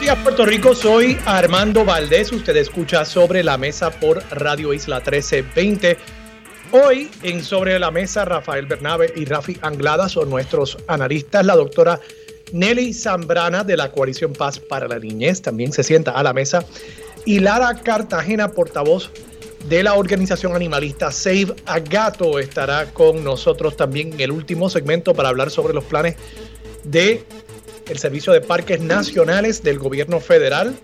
Buenos días Puerto Rico, soy Armando Valdés, usted escucha Sobre la Mesa por Radio Isla 1320. Hoy en Sobre la Mesa Rafael Bernabe y Rafi Anglada son nuestros analistas, la doctora Nelly Zambrana de la Coalición Paz para la Niñez también se sienta a la mesa. Y Lara Cartagena, portavoz de la organización animalista Save a Gato, estará con nosotros también en el último segmento para hablar sobre los planes de el Servicio de Parques Nacionales del Gobierno Federal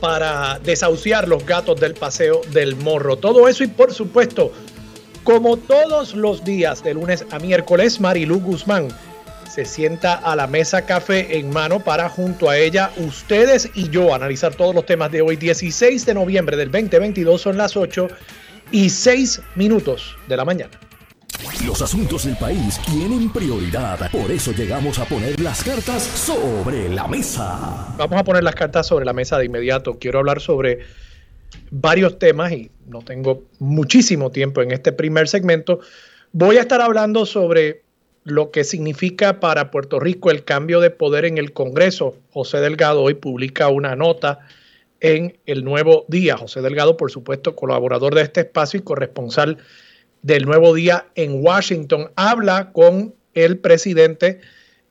para desahuciar los gatos del Paseo del Morro. Todo eso y por supuesto, como todos los días de lunes a miércoles, Marilu Guzmán se sienta a la mesa café en mano para junto a ella ustedes y yo analizar todos los temas de hoy, 16 de noviembre del 2022, son las 8 y 6 minutos de la mañana. Los asuntos del país tienen prioridad. Por eso llegamos a poner las cartas sobre la mesa. Vamos a poner las cartas sobre la mesa de inmediato. Quiero hablar sobre varios temas y no tengo muchísimo tiempo en este primer segmento. Voy a estar hablando sobre lo que significa para Puerto Rico el cambio de poder en el Congreso. José Delgado hoy publica una nota en el nuevo día. José Delgado, por supuesto, colaborador de este espacio y corresponsal del Nuevo Día en Washington, habla con el presidente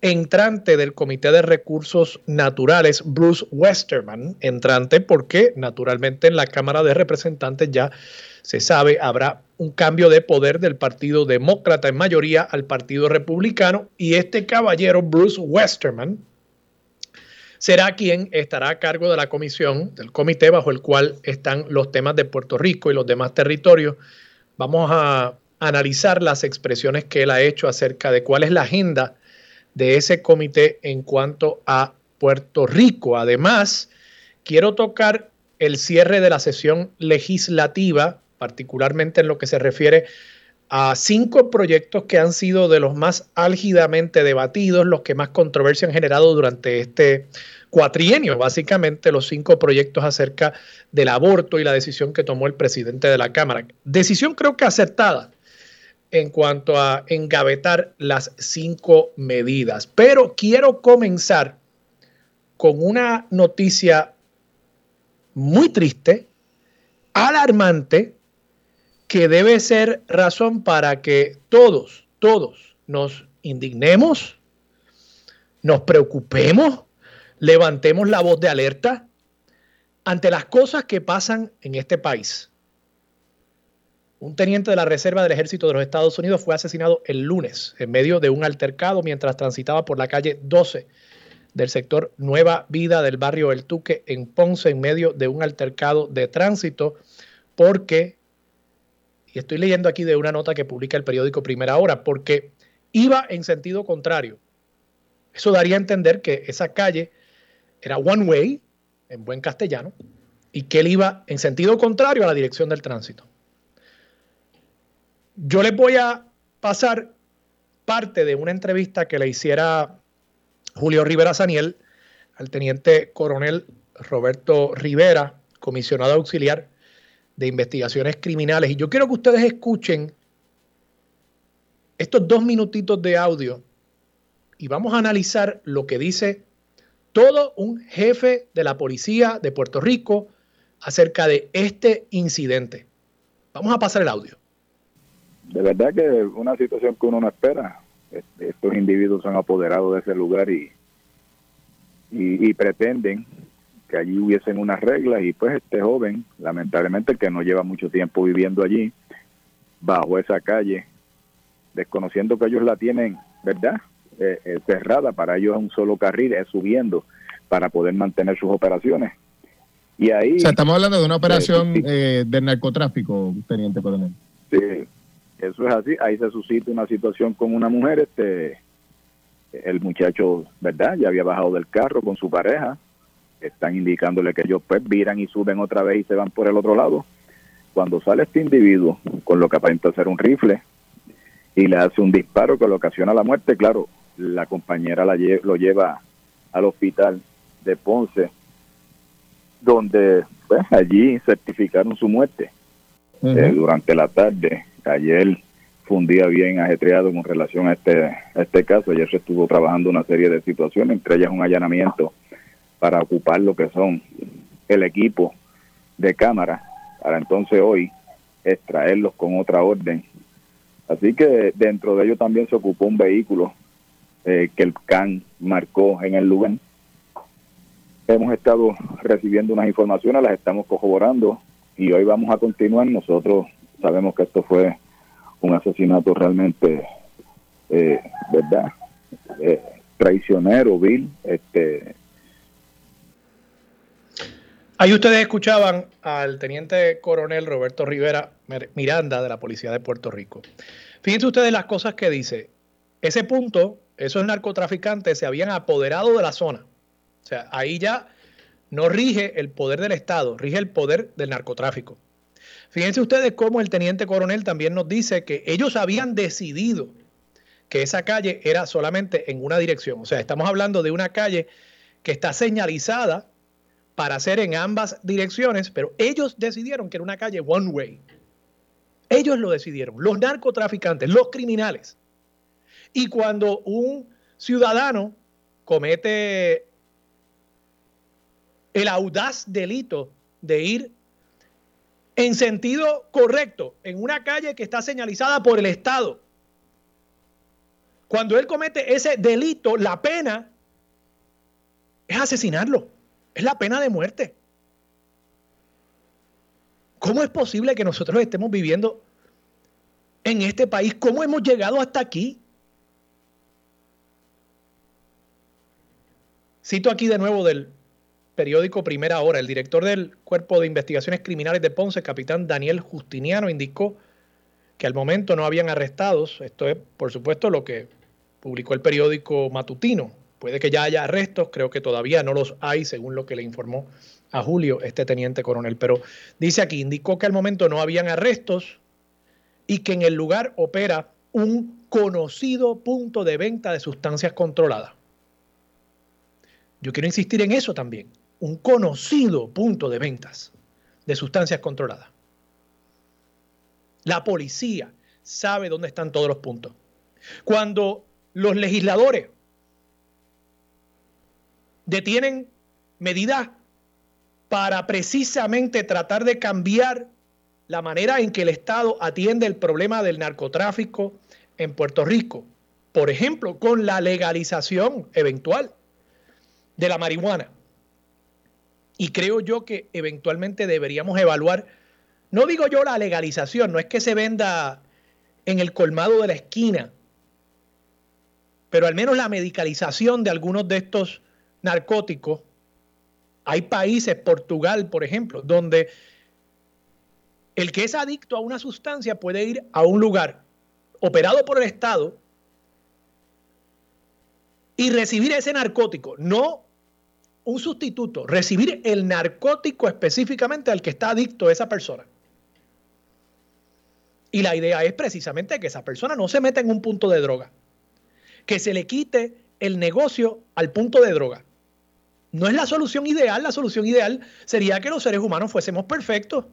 entrante del Comité de Recursos Naturales, Bruce Westerman, entrante porque naturalmente en la Cámara de Representantes ya se sabe, habrá un cambio de poder del Partido Demócrata en mayoría al Partido Republicano. Y este caballero, Bruce Westerman, será quien estará a cargo de la comisión, del comité bajo el cual están los temas de Puerto Rico y los demás territorios Vamos a analizar las expresiones que él ha hecho acerca de cuál es la agenda de ese comité en cuanto a Puerto Rico. Además, quiero tocar el cierre de la sesión legislativa, particularmente en lo que se refiere a cinco proyectos que han sido de los más álgidamente debatidos, los que más controversia han generado durante este cuatrienio, básicamente los cinco proyectos acerca del aborto y la decisión que tomó el presidente de la Cámara. Decisión creo que acertada en cuanto a engavetar las cinco medidas. Pero quiero comenzar con una noticia muy triste, alarmante, que debe ser razón para que todos, todos nos indignemos, nos preocupemos, levantemos la voz de alerta ante las cosas que pasan en este país. Un teniente de la Reserva del Ejército de los Estados Unidos fue asesinado el lunes en medio de un altercado mientras transitaba por la calle 12 del sector Nueva Vida del barrio El Tuque en Ponce en medio de un altercado de tránsito porque, y estoy leyendo aquí de una nota que publica el periódico Primera Hora, porque iba en sentido contrario. Eso daría a entender que esa calle era one way, en buen castellano, y que él iba en sentido contrario a la dirección del tránsito. Yo les voy a pasar parte de una entrevista que le hiciera Julio Rivera Saniel al teniente coronel Roberto Rivera, comisionado auxiliar de investigaciones criminales. Y yo quiero que ustedes escuchen estos dos minutitos de audio y vamos a analizar lo que dice todo un jefe de la policía de Puerto Rico acerca de este incidente. Vamos a pasar el audio. De verdad que es una situación que uno no espera. Estos individuos se han apoderado de ese lugar y, y, pretenden que allí hubiesen unas reglas y pues este joven, lamentablemente que no lleva mucho tiempo viviendo allí, bajo esa calle, desconociendo que ellos la tienen, ¿verdad? Eh, eh, cerrada, para ellos es un solo carril, es subiendo para poder mantener sus operaciones. Y ahí... estamos hablando de una operación eh, de narcotráfico, teniente coronel. Sí, eso es así. Ahí se suscita una situación con una mujer, este el muchacho, ¿verdad? Ya había bajado del carro con su pareja están indicándole que ellos pues viran y suben otra vez y se van por el otro lado. Cuando sale este individuo con lo que aparenta ser un rifle y le hace un disparo que le ocasiona la muerte, claro, la compañera la lo lleva al hospital de Ponce, donde pues allí certificaron su muerte eh, durante la tarde. Ayer fue un día bien ajetreado con relación a este, a este caso. Ayer se estuvo trabajando una serie de situaciones, entre ellas un allanamiento para ocupar lo que son el equipo de cámara, para entonces hoy extraerlos con otra orden. Así que dentro de ello también se ocupó un vehículo eh, que el CAN marcó en el lugar. Hemos estado recibiendo unas informaciones, las estamos corroborando y hoy vamos a continuar. Nosotros sabemos que esto fue un asesinato realmente, eh, ¿verdad? Eh, traicionero, vil, este, Ahí ustedes escuchaban al teniente coronel Roberto Rivera Miranda de la Policía de Puerto Rico. Fíjense ustedes las cosas que dice. Ese punto, esos narcotraficantes se habían apoderado de la zona. O sea, ahí ya no rige el poder del Estado, rige el poder del narcotráfico. Fíjense ustedes cómo el teniente coronel también nos dice que ellos habían decidido que esa calle era solamente en una dirección. O sea, estamos hablando de una calle que está señalizada para hacer en ambas direcciones, pero ellos decidieron que era una calle one way. Ellos lo decidieron, los narcotraficantes, los criminales. Y cuando un ciudadano comete el audaz delito de ir en sentido correcto en una calle que está señalizada por el Estado, cuando él comete ese delito, la pena es asesinarlo. Es la pena de muerte. ¿Cómo es posible que nosotros estemos viviendo en este país? ¿Cómo hemos llegado hasta aquí? Cito aquí de nuevo del periódico Primera Hora. El director del Cuerpo de Investigaciones Criminales de Ponce, capitán Daniel Justiniano, indicó que al momento no habían arrestados. Esto es, por supuesto, lo que publicó el periódico matutino Puede que ya haya arrestos, creo que todavía no los hay, según lo que le informó a Julio este teniente coronel. Pero dice aquí, indicó que al momento no habían arrestos y que en el lugar opera un conocido punto de venta de sustancias controladas. Yo quiero insistir en eso también, un conocido punto de ventas de sustancias controladas. La policía sabe dónde están todos los puntos. Cuando los legisladores detienen medidas para precisamente tratar de cambiar la manera en que el Estado atiende el problema del narcotráfico en Puerto Rico. Por ejemplo, con la legalización eventual de la marihuana. Y creo yo que eventualmente deberíamos evaluar, no digo yo la legalización, no es que se venda en el colmado de la esquina, pero al menos la medicalización de algunos de estos narcóticos. Hay países, Portugal, por ejemplo, donde el que es adicto a una sustancia puede ir a un lugar operado por el Estado y recibir ese narcótico, no un sustituto, recibir el narcótico específicamente al que está adicto esa persona. Y la idea es precisamente que esa persona no se meta en un punto de droga, que se le quite el negocio al punto de droga. No es la solución ideal, la solución ideal sería que los seres humanos fuésemos perfectos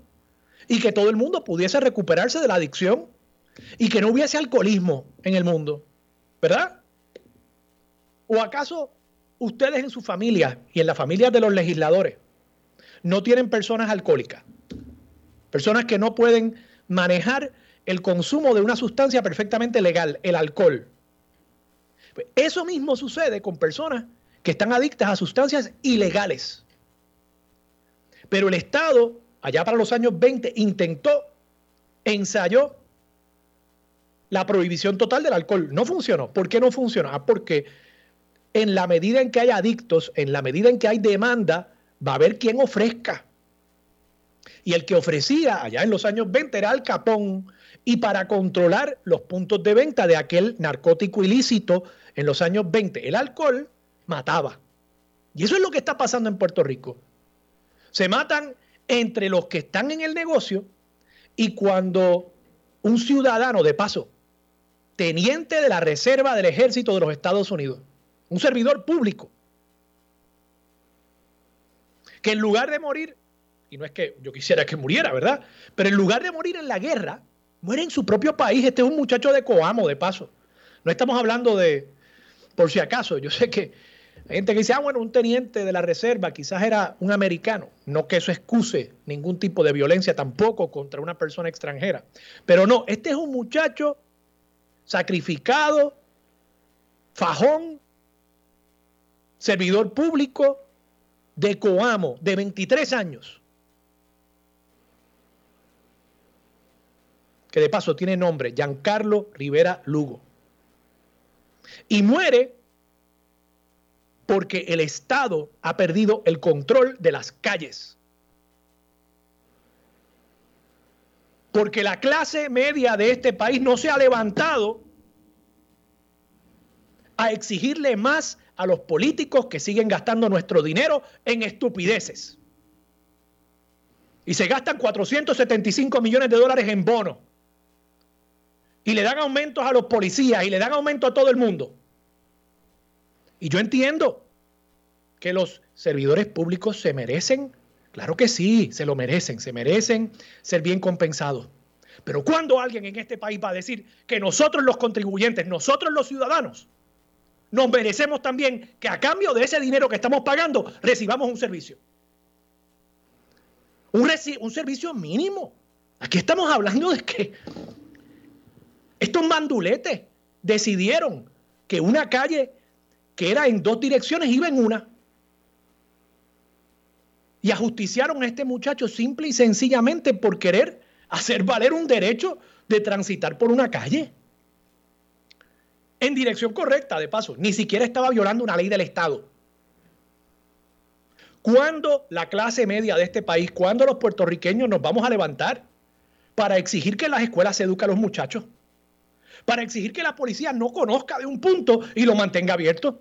y que todo el mundo pudiese recuperarse de la adicción y que no hubiese alcoholismo en el mundo, ¿verdad? ¿O acaso ustedes en su familia y en la familia de los legisladores no tienen personas alcohólicas? Personas que no pueden manejar el consumo de una sustancia perfectamente legal, el alcohol. Pues eso mismo sucede con personas que están adictas a sustancias ilegales. Pero el Estado, allá para los años 20, intentó, ensayó la prohibición total del alcohol. No funcionó. ¿Por qué no funcionó? Ah, porque en la medida en que hay adictos, en la medida en que hay demanda, va a haber quien ofrezca. Y el que ofrecía allá en los años 20 era Al Capón. Y para controlar los puntos de venta de aquel narcótico ilícito en los años 20, el alcohol, mataba. Y eso es lo que está pasando en Puerto Rico. Se matan entre los que están en el negocio y cuando un ciudadano, de paso, teniente de la Reserva del Ejército de los Estados Unidos, un servidor público, que en lugar de morir, y no es que yo quisiera que muriera, ¿verdad? Pero en lugar de morir en la guerra, muere en su propio país. Este es un muchacho de Coamo, de paso. No estamos hablando de, por si acaso, yo sé que hay gente que dice, ah, bueno, un teniente de la reserva quizás era un americano. No que eso excuse ningún tipo de violencia tampoco contra una persona extranjera. Pero no, este es un muchacho sacrificado, fajón, servidor público de Coamo, de 23 años. Que de paso tiene nombre, Giancarlo Rivera Lugo. Y muere porque el Estado ha perdido el control de las calles. Porque la clase media de este país no se ha levantado a exigirle más a los políticos que siguen gastando nuestro dinero en estupideces. Y se gastan 475 millones de dólares en bonos. Y le dan aumentos a los policías y le dan aumento a todo el mundo. Y yo entiendo que los servidores públicos se merecen, claro que sí, se lo merecen, se merecen ser bien compensados. Pero cuando alguien en este país va a decir que nosotros los contribuyentes, nosotros los ciudadanos, nos merecemos también que a cambio de ese dinero que estamos pagando recibamos un servicio? Un, un servicio mínimo. Aquí estamos hablando de que estos manduletes decidieron que una calle que era en dos direcciones, iba en una. Y ajusticiaron a este muchacho simple y sencillamente por querer hacer valer un derecho de transitar por una calle. En dirección correcta, de paso. Ni siquiera estaba violando una ley del Estado. ¿Cuándo la clase media de este país, cuándo los puertorriqueños nos vamos a levantar para exigir que en las escuelas se eduquen a los muchachos? Para exigir que la policía no conozca de un punto y lo mantenga abierto?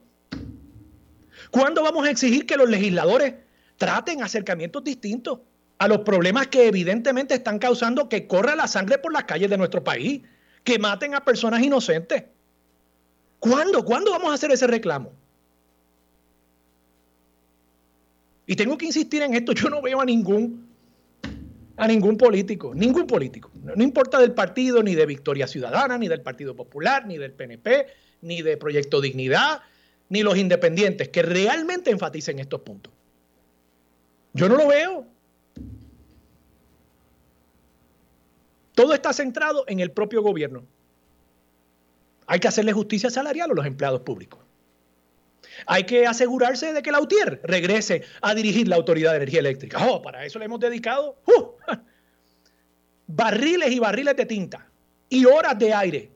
¿Cuándo vamos a exigir que los legisladores traten acercamientos distintos a los problemas que evidentemente están causando que corra la sangre por las calles de nuestro país, que maten a personas inocentes? ¿Cuándo? ¿Cuándo vamos a hacer ese reclamo? Y tengo que insistir en esto, yo no veo a ningún a ningún político, ningún político. No, importa del partido, ni de Victoria Ciudadana, ni del Partido Popular, ni del PNP, ni de Proyecto Dignidad, ni los independientes, que realmente enfaticen estos puntos. Yo no lo veo. Todo está centrado en el propio gobierno. Hay que hacerle justicia salarial a los empleados públicos. Hay que asegurarse de que la UTIER regrese a dirigir la Autoridad de Energía Eléctrica. Oh, para eso le hemos dedicado uh, barriles y barriles de tinta y horas de aire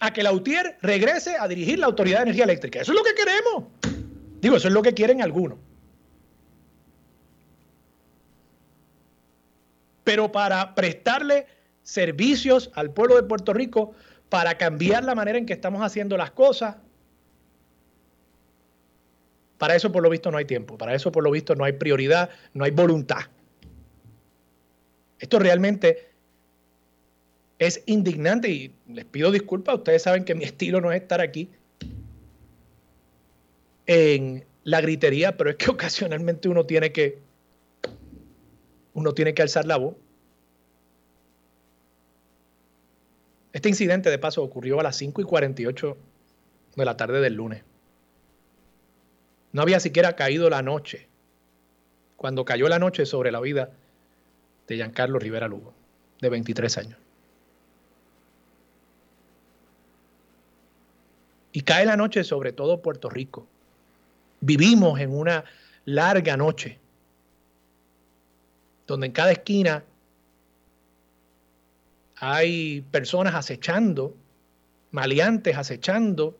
a que la UTIER regrese a dirigir la Autoridad de Energía Eléctrica. Eso es lo que queremos. Digo, eso es lo que quieren algunos. Pero para prestarle servicios al pueblo de Puerto Rico, para cambiar la manera en que estamos haciendo las cosas, para eso por lo visto no hay tiempo, para eso por lo visto no hay prioridad, no hay voluntad. Esto realmente es indignante y les pido disculpas, ustedes saben que mi estilo no es estar aquí en la gritería, pero es que ocasionalmente uno tiene que uno tiene que alzar la voz. Este incidente de paso ocurrió a las 5 y 48 de la tarde del lunes. No había siquiera caído la noche cuando cayó la noche sobre la vida de Giancarlo Rivera Lugo, de 23 años. Y cae la noche sobre todo Puerto Rico. Vivimos en una larga noche, donde en cada esquina hay personas acechando, maleantes acechando,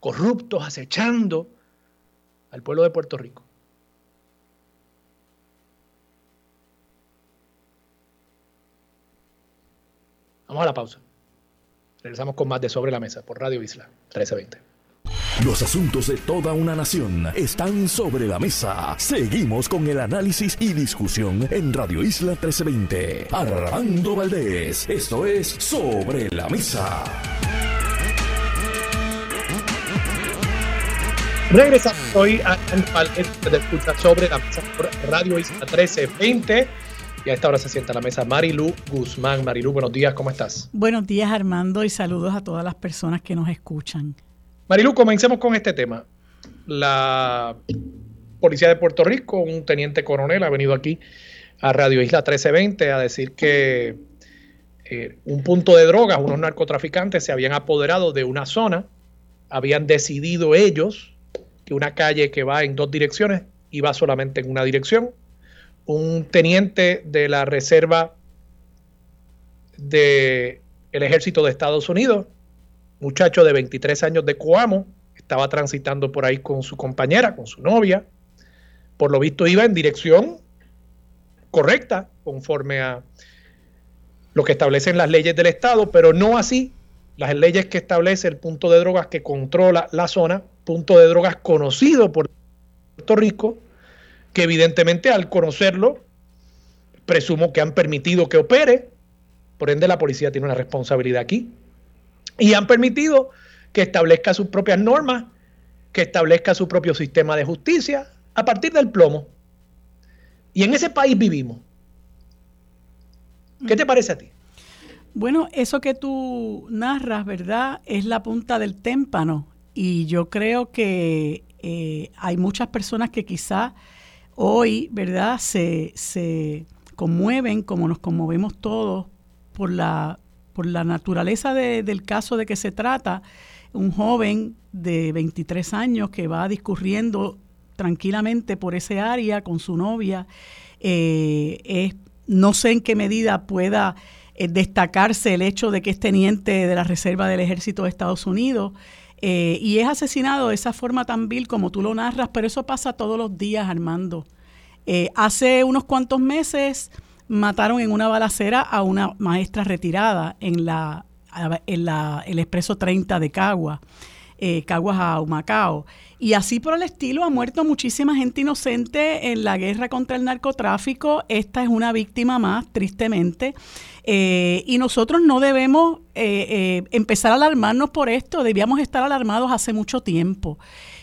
corruptos acechando, al pueblo de Puerto Rico. Vamos a la pausa. Regresamos con más de Sobre la Mesa por Radio Isla 1320. Los asuntos de toda una nación están sobre la mesa. Seguimos con el análisis y discusión en Radio Isla 1320. Armando Valdés, esto es Sobre la Mesa. Regresamos hoy a de escucha sobre la mesa por Radio Isla 1320. Y a esta hora se sienta a la mesa Marilu Guzmán. Marilu, buenos días, ¿cómo estás? Buenos días, Armando, y saludos a todas las personas que nos escuchan. Marilu, comencemos con este tema. La Policía de Puerto Rico, un teniente coronel, ha venido aquí a Radio Isla 1320 a decir que eh, un punto de drogas, unos narcotraficantes se habían apoderado de una zona, habían decidido ellos que una calle que va en dos direcciones iba solamente en una dirección, un teniente de la Reserva del Ejército de Estados Unidos, muchacho de 23 años de Coamo, estaba transitando por ahí con su compañera, con su novia. Por lo visto iba en dirección correcta, conforme a lo que establecen las leyes del Estado, pero no así las leyes que establece el punto de drogas que controla la zona, punto de drogas conocido por Puerto Rico, que evidentemente al conocerlo, presumo que han permitido que opere, por ende la policía tiene una responsabilidad aquí. Y han permitido que establezca sus propias normas, que establezca su propio sistema de justicia a partir del plomo. Y en ese país vivimos. ¿Qué te parece a ti? Bueno, eso que tú narras, ¿verdad? Es la punta del témpano. Y yo creo que eh, hay muchas personas que quizá hoy, ¿verdad?, se, se conmueven como nos conmovemos todos por la, por la naturaleza del caso de que se trata. Un joven de 23 años que va discurriendo tranquilamente por ese área con su novia. Eh, no sé en qué medida pueda eh, destacarse el hecho de que es teniente de la Reserva del Ejército de Estados Unidos. Eh, y es asesinado de esa forma tan vil como tú lo narras, pero eso pasa todos los días, Armando. Eh, hace unos cuantos meses mataron en una balacera a una maestra retirada en la, en la el Expreso 30 de Cagua, eh, Caguas a Humacao. Y así por el estilo ha muerto muchísima gente inocente en la guerra contra el narcotráfico. Esta es una víctima más, tristemente. Eh, y nosotros no debemos eh, eh, empezar a alarmarnos por esto, debíamos estar alarmados hace mucho tiempo.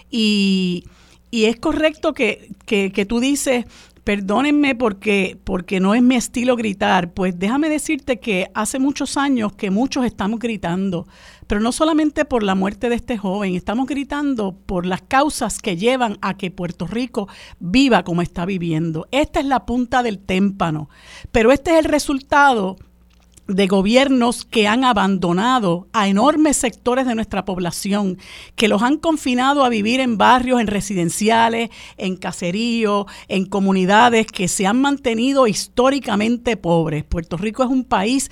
Y, es correcto que, que, tú dices, perdónenme porque, porque no es mi estilo gritar, pues déjame decirte que hace muchos años que muchos estamos gritando, pero no solamente por la muerte de este joven, estamos gritando por las causas que llevan a que Puerto Rico viva como está viviendo. Esta es la punta del témpano, pero este es el resultado de gobiernos que han abandonado a enormes sectores de nuestra población, que los han confinado a vivir en barrios, en residenciales, en caseríos, en comunidades que se han mantenido históricamente pobres. Puerto Rico es un país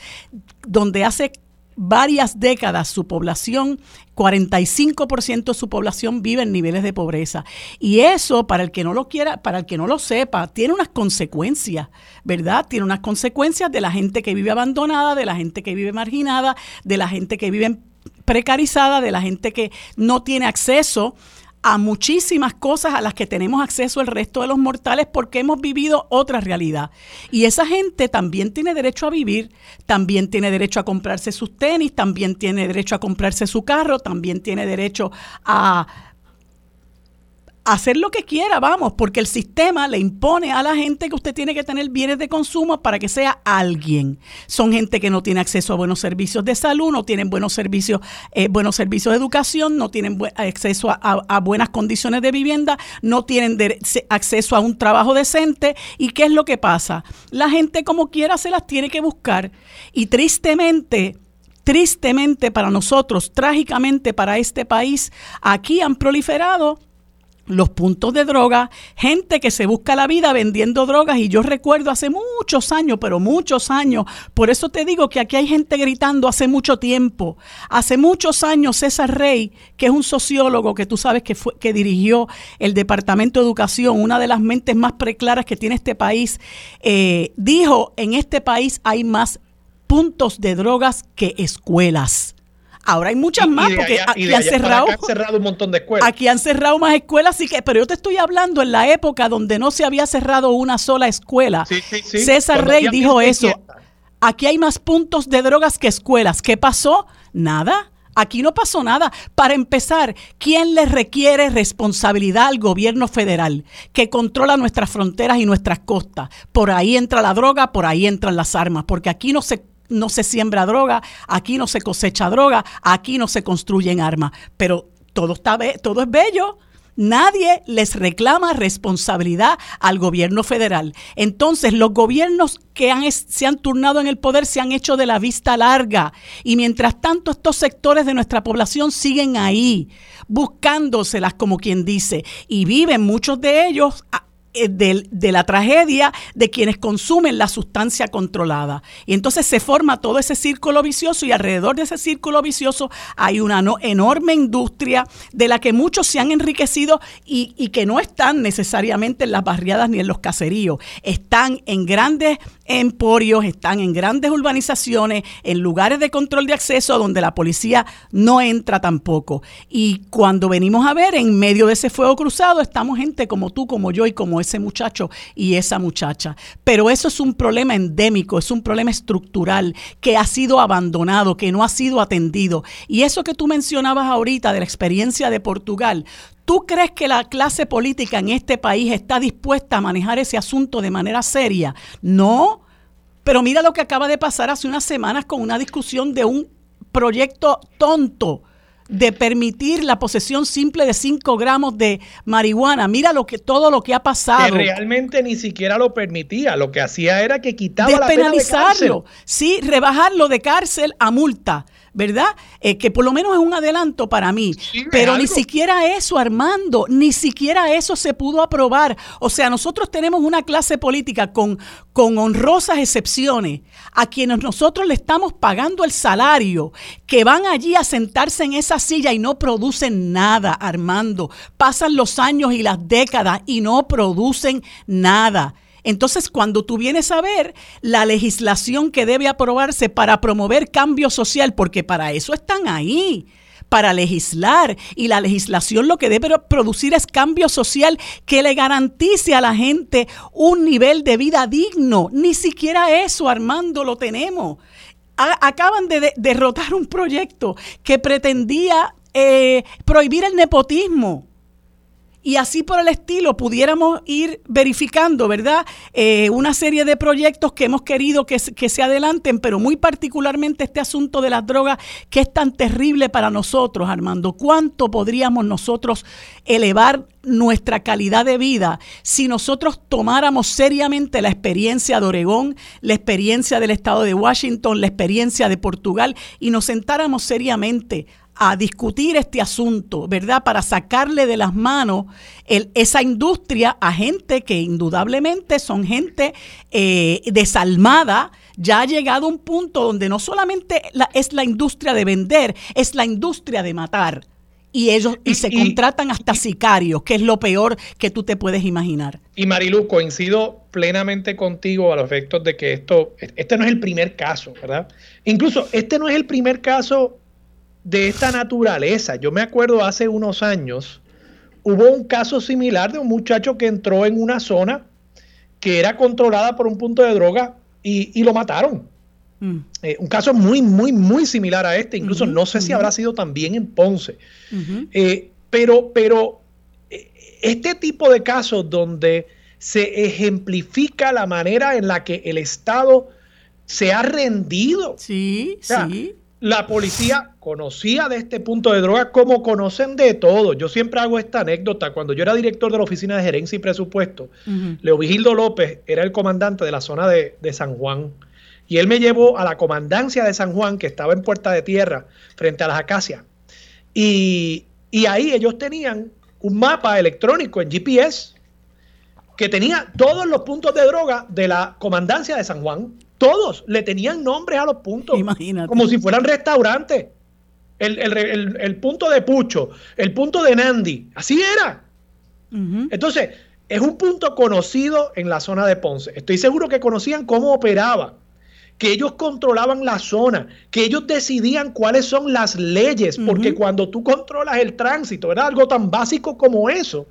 donde hace varias décadas su población, 45% de su población vive en niveles de pobreza. Y eso, para el que no lo quiera, para el que no lo sepa, tiene unas consecuencias, ¿verdad? Tiene unas consecuencias de la gente que vive abandonada, de la gente que vive marginada, de la gente que vive precarizada, de la gente que no tiene acceso a muchísimas cosas a las que tenemos acceso el resto de los mortales porque hemos vivido otra realidad. Y esa gente también tiene derecho a vivir, también tiene derecho a comprarse sus tenis, también tiene derecho a comprarse su carro, también tiene derecho a hacer lo que quiera, vamos, porque el sistema le impone a la gente que usted tiene que tener bienes de consumo para que sea alguien. Son gente que no tiene acceso a buenos servicios de salud, no tienen buenos servicios, eh, buenos servicios de educación, no tienen acceso a, buenas condiciones de vivienda, no tienen acceso a un trabajo decente. ¿Y qué es lo que pasa? La gente como quiera se las tiene que buscar y tristemente tristemente para nosotros, trágicamente para este país, aquí han proliferado los puntos de droga, gente que se busca la vida vendiendo drogas y yo recuerdo hace muchos años, pero muchos años, por eso te digo que aquí hay gente gritando hace mucho tiempo. Hace muchos años César Rey, que es un sociólogo que tú sabes que fue que dirigió el Departamento de Educación, una de las mentes más preclaras que tiene este país, eh, dijo, en este país hay más puntos de drogas que escuelas Ahora hay muchas más porque aquí han cerrado, cerrado un montón de escuelas. Aquí han cerrado más escuelas, así que, pero yo te estoy hablando en la época donde no se había cerrado una sola escuela. César Rey dijo eso. Aquí hay más puntos de drogas que escuelas. ¿Qué pasó? Nada. Aquí no pasó nada. Para empezar, ¿quién le requiere responsabilidad al gobierno federal que controla nuestras fronteras y nuestras costas? Por ahí entra la droga, por ahí entran las armas, porque aquí no se no se siembra droga, aquí no se cosecha droga, aquí no se construyen armas, pero todo está todo es bello Nadie les reclama responsabilidad al gobierno federal. Entonces, los gobiernos que se han turnado en el poder se han hecho de la vista larga. Y mientras tanto, estos sectores de nuestra población siguen ahí, buscándoselas, como quien dice, y viven muchos de ellos de, la tragedia de quienes consumen la sustancia controlada. Y entonces se forma todo ese círculo vicioso y alrededor de ese círculo vicioso hay una enorme industria de la que muchos se han enriquecido y, y, que no están necesariamente en las barriadas ni en los caseríos. Están en grandes emporios, están en grandes urbanizaciones, en lugares de control de acceso donde la policía no entra tampoco. Y cuando venimos a ver, en medio de ese fuego cruzado, estamos gente como tú, como yo y como ese muchacho y esa muchacha. Pero eso es un problema endémico, es un problema estructural que ha sido abandonado, que no ha sido atendido. Y eso que tú mencionabas ahorita de la experiencia de Portugal, ¿Tú crees que la clase política en este país está dispuesta a manejar ese asunto de manera seria? No. Pero mira lo que acaba de pasar hace unas semanas con una discusión de un proyecto tonto de permitir la posesión simple de 5 gramos de marihuana. Mira lo que todo lo que ha pasado. Que realmente ni siquiera lo permitía. Lo que hacía era que quitaba la pena de cárcel. Sí, rebajarlo de cárcel a multa. ¿Verdad? Eh, que por lo menos es un adelanto para mí. Pero ni siquiera eso, Armando, ni siquiera eso se pudo aprobar. O sea, nosotros tenemos una clase política con, con honrosas excepciones a quienes nosotros le estamos pagando el salario, que van allí a sentarse en esa silla y no producen nada, Armando. Pasan los años y las décadas y no producen nada. Entonces, cuando tú vienes a ver la legislación que debe aprobarse para promover cambio social, porque para eso están ahí para legislar y la legislación lo que debe producir es cambio social que le garantice a la gente un nivel de vida digno. Ni siquiera eso, Armando, lo tenemos. acaban de, derrotar un proyecto que pretendía eh, prohibir el nepotismo y así por el estilo pudiéramos ir verificando, ¿verdad? Eh, una serie de proyectos que hemos querido que, que, se adelanten, pero muy particularmente este asunto de las drogas que es tan terrible para nosotros, Armando. ¿Cuánto podríamos nosotros elevar nuestra calidad de vida si nosotros tomáramos seriamente la experiencia de Oregón, la experiencia del estado de Washington, la experiencia de Portugal y nos sentáramos seriamente a discutir este asunto, ¿verdad? Para sacarle de las manos esa industria a gente que indudablemente son gente eh, desalmada, ya ha llegado a un punto donde no solamente es la industria de vender, es la industria de matar. Y ellos y se contratan hasta sicarios, que es lo peor que tú te puedes imaginar. Y Marilu, coincido plenamente contigo a los efectos de que esto, este no es el primer caso, ¿verdad? Incluso este no es el primer caso de esta naturaleza. Yo me acuerdo hace unos años, hubo un caso similar de un muchacho que entró en una zona que era controlada por un punto de droga y, lo mataron. Mm. Eh, un caso muy, muy, muy similar a este. Incluso no sé si habrá sido también en Ponce. Eh, pero, pero eh, este tipo de casos donde se ejemplifica la manera en la que el Estado se ha rendido. Sí, sí la policía conocía de este punto de droga como conocen de todo. Yo siempre hago esta anécdota. Cuando yo era director de la Oficina de Gerencia y Presupuesto, Leo Vigildo López era el comandante de la zona de, San Juan. Y él me llevó a la comandancia de San Juan, que estaba en Puerta de Tierra, frente a las acacias. Y, y ahí ellos tenían un mapa electrónico en GPS que tenía todos los puntos de droga de la comandancia de San Juan. Todos le tenían nombres a los puntos. Imagínate. Como si fueran restaurantes. El, punto de Pucho, el punto de Nandi. Así era. Entonces, es un punto conocido en la zona de Ponce. Estoy seguro que conocían cómo operaba. que ellos controlaban la zona, que ellos decidían cuáles son las leyes, porque cuando tú controlas el tránsito, era algo tan básico como eso,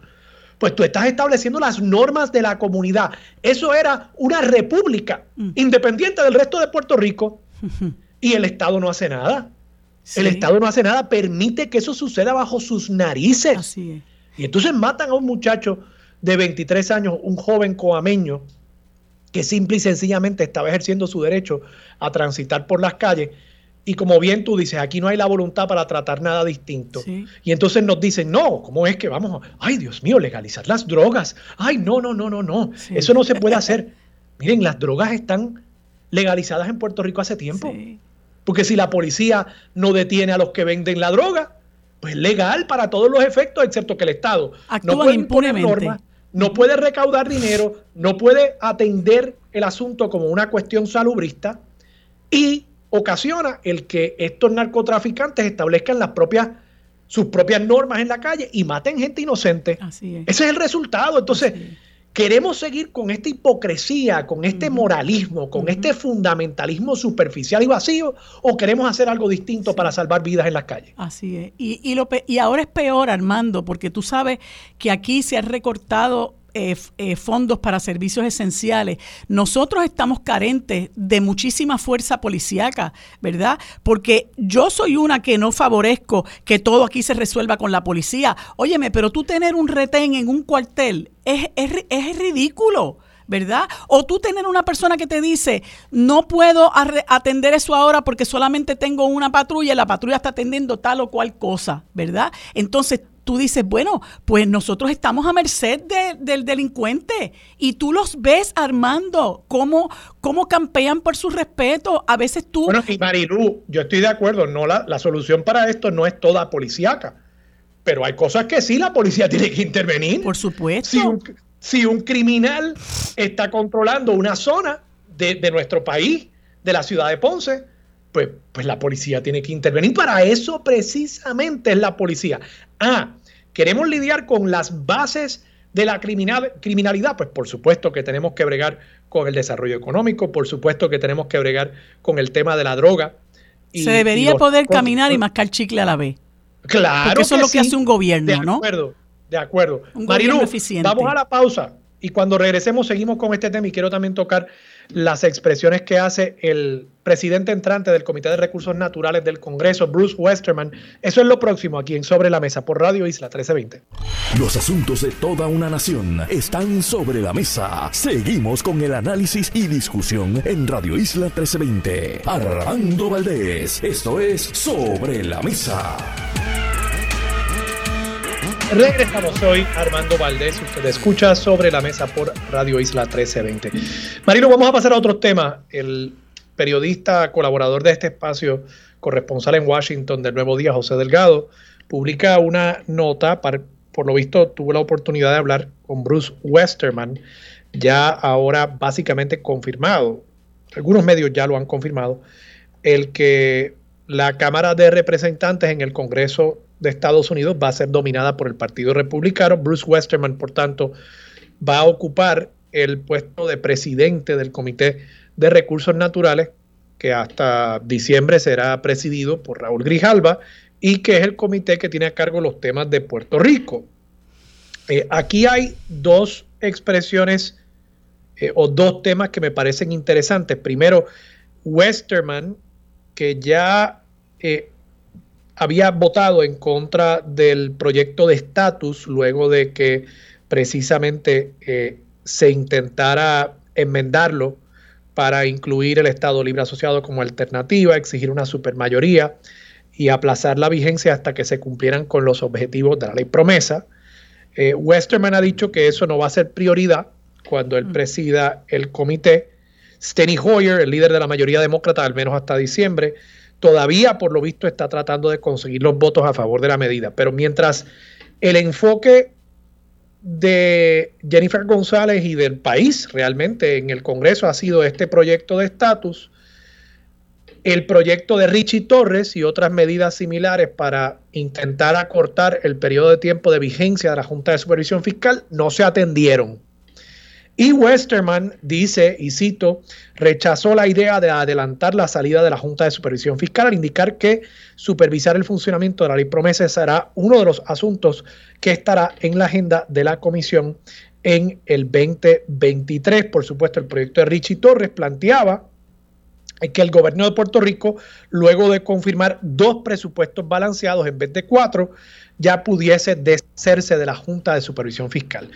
pues tú estás estableciendo las normas de la comunidad. Eso era una república independiente del resto de Puerto Rico y el Estado no hace nada. El Estado no hace nada, permite que eso suceda bajo sus narices. Y entonces matan a un muchacho de 23 años, un joven coameño, que simple y sencillamente estaba ejerciendo su derecho a transitar por las calles. Y como bien tú dices, aquí no hay la voluntad para tratar nada distinto. Y entonces nos dicen, no, ¿cómo es que vamos a, ay Dios mío, legalizar las drogas? Ay, no, no, no, no, no, eso no se puede hacer. Miren, las drogas están legalizadas en Puerto Rico hace tiempo. Porque si la policía no detiene a los que venden la droga, pues es legal para todos los efectos, excepto que el Estado no puede imponer no puede recaudar dinero, no puede atender el asunto como una cuestión salubrista y ocasiona el que estos narcotraficantes establezcan las propias sus propias normas en la calle y maten gente inocente. Ese es el resultado. Entonces, ¿Queremos seguir con esta hipocresía, con este moralismo, con este fundamentalismo superficial y vacío? ¿O queremos hacer algo distinto para salvar vidas en las calles? Así es. Y, y, lo, y ahora es peor, Armando, porque tú sabes que aquí se ha recortado eh, eh, fondos para servicios esenciales. Nosotros estamos carentes de muchísima fuerza policíaca, ¿verdad? Porque yo soy una que no favorezco que todo aquí se resuelva con la policía. Óyeme, pero tú tener un retén en un cuartel es, es, ridículo. ¿verdad? O tú tener una persona que te dice, no puedo atender eso ahora porque solamente tengo una patrulla y la patrulla está atendiendo tal o cual cosa, ¿verdad? Entonces tú dices, bueno, pues nosotros estamos a merced del delincuente y tú los ves armando, cómo, cómo campean por su respeto. A veces tú... Bueno, y Marilu, yo estoy de acuerdo, no la, la solución para esto no es toda policíaca, pero hay cosas que sí la policía tiene que intervenir. Por supuesto. Si un, si un criminal está controlando una zona de, de nuestro país, de la ciudad de Ponce, pues, pues la policía tiene que intervenir. Para eso precisamente es la policía. Ah, queremos lidiar con las bases de la criminal, criminalidad, pues por supuesto que tenemos que bregar con el desarrollo económico, por supuesto que tenemos que bregar con el tema de la droga. Se debería poder caminar y mascar chicle a la vez. Claro. Porque eso es lo que hace un gobierno, ¿no? De acuerdo, de acuerdo. Marilu, vamos a la pausa y cuando regresemos seguimos con este tema y quiero también tocar las expresiones que hace el presidente entrante del Comité de Recursos Naturales del Congreso, Bruce Westerman. Eso es lo próximo aquí en Sobre la Mesa por Radio Isla 1320. Los asuntos de toda una nación están sobre la mesa. Seguimos con el análisis y discusión en Radio Isla 1320. Armando Valdés, esto es Sobre la Mesa. Regresamos hoy, Armando Valdés. Usted escucha sobre la mesa por Radio Isla 1320. Marino, vamos a pasar a otro tema. El periodista colaborador de este espacio, corresponsal en Washington del Nuevo Día, José Delgado, publica una nota. por lo visto, tuvo la oportunidad de hablar con Bruce Westerman, ya ahora básicamente confirmado. Algunos medios ya lo han confirmado. El que la Cámara de Representantes en el Congreso de Estados Unidos va a ser dominada por el Partido Republicano. Bruce Westerman, por tanto, va a ocupar el puesto de presidente del Comité de Recursos Naturales, que hasta diciembre será presidido por Raúl Grijalva y que es el comité que tiene a cargo los temas de Puerto Rico. Eh, aquí hay dos expresiones eh, o dos temas que me parecen interesantes. Primero, Westerman, que ya eh, había votado en contra del proyecto de estatus luego de que precisamente eh, se intentara enmendarlo para incluir el Estado Libre Asociado como alternativa, exigir una supermayoría y aplazar la vigencia hasta que se cumplieran con los objetivos de la ley promesa. Eh, Westerman ha dicho que eso no va a ser prioridad cuando él mm. presida el comité. Steny Hoyer, el líder de la mayoría demócrata, al menos hasta diciembre, todavía por lo visto está tratando de conseguir los votos a favor de la medida. Pero mientras el enfoque de Jennifer González y del país realmente en el Congreso ha sido este proyecto de estatus, el proyecto de Richie Torres y otras medidas similares para intentar acortar el periodo de tiempo de vigencia de la Junta de Supervisión Fiscal no se atendieron. Y Westerman dice, y cito, rechazó la idea de adelantar la salida de la Junta de Supervisión Fiscal al indicar que supervisar el funcionamiento de la ley promesa será uno de los asuntos que estará en la agenda de la comisión en el 2023. Por supuesto, el proyecto de Richie Torres planteaba que el gobierno de Puerto Rico, luego de confirmar dos presupuestos balanceados en vez de cuatro, ya pudiese deshacerse de la Junta de Supervisión Fiscal.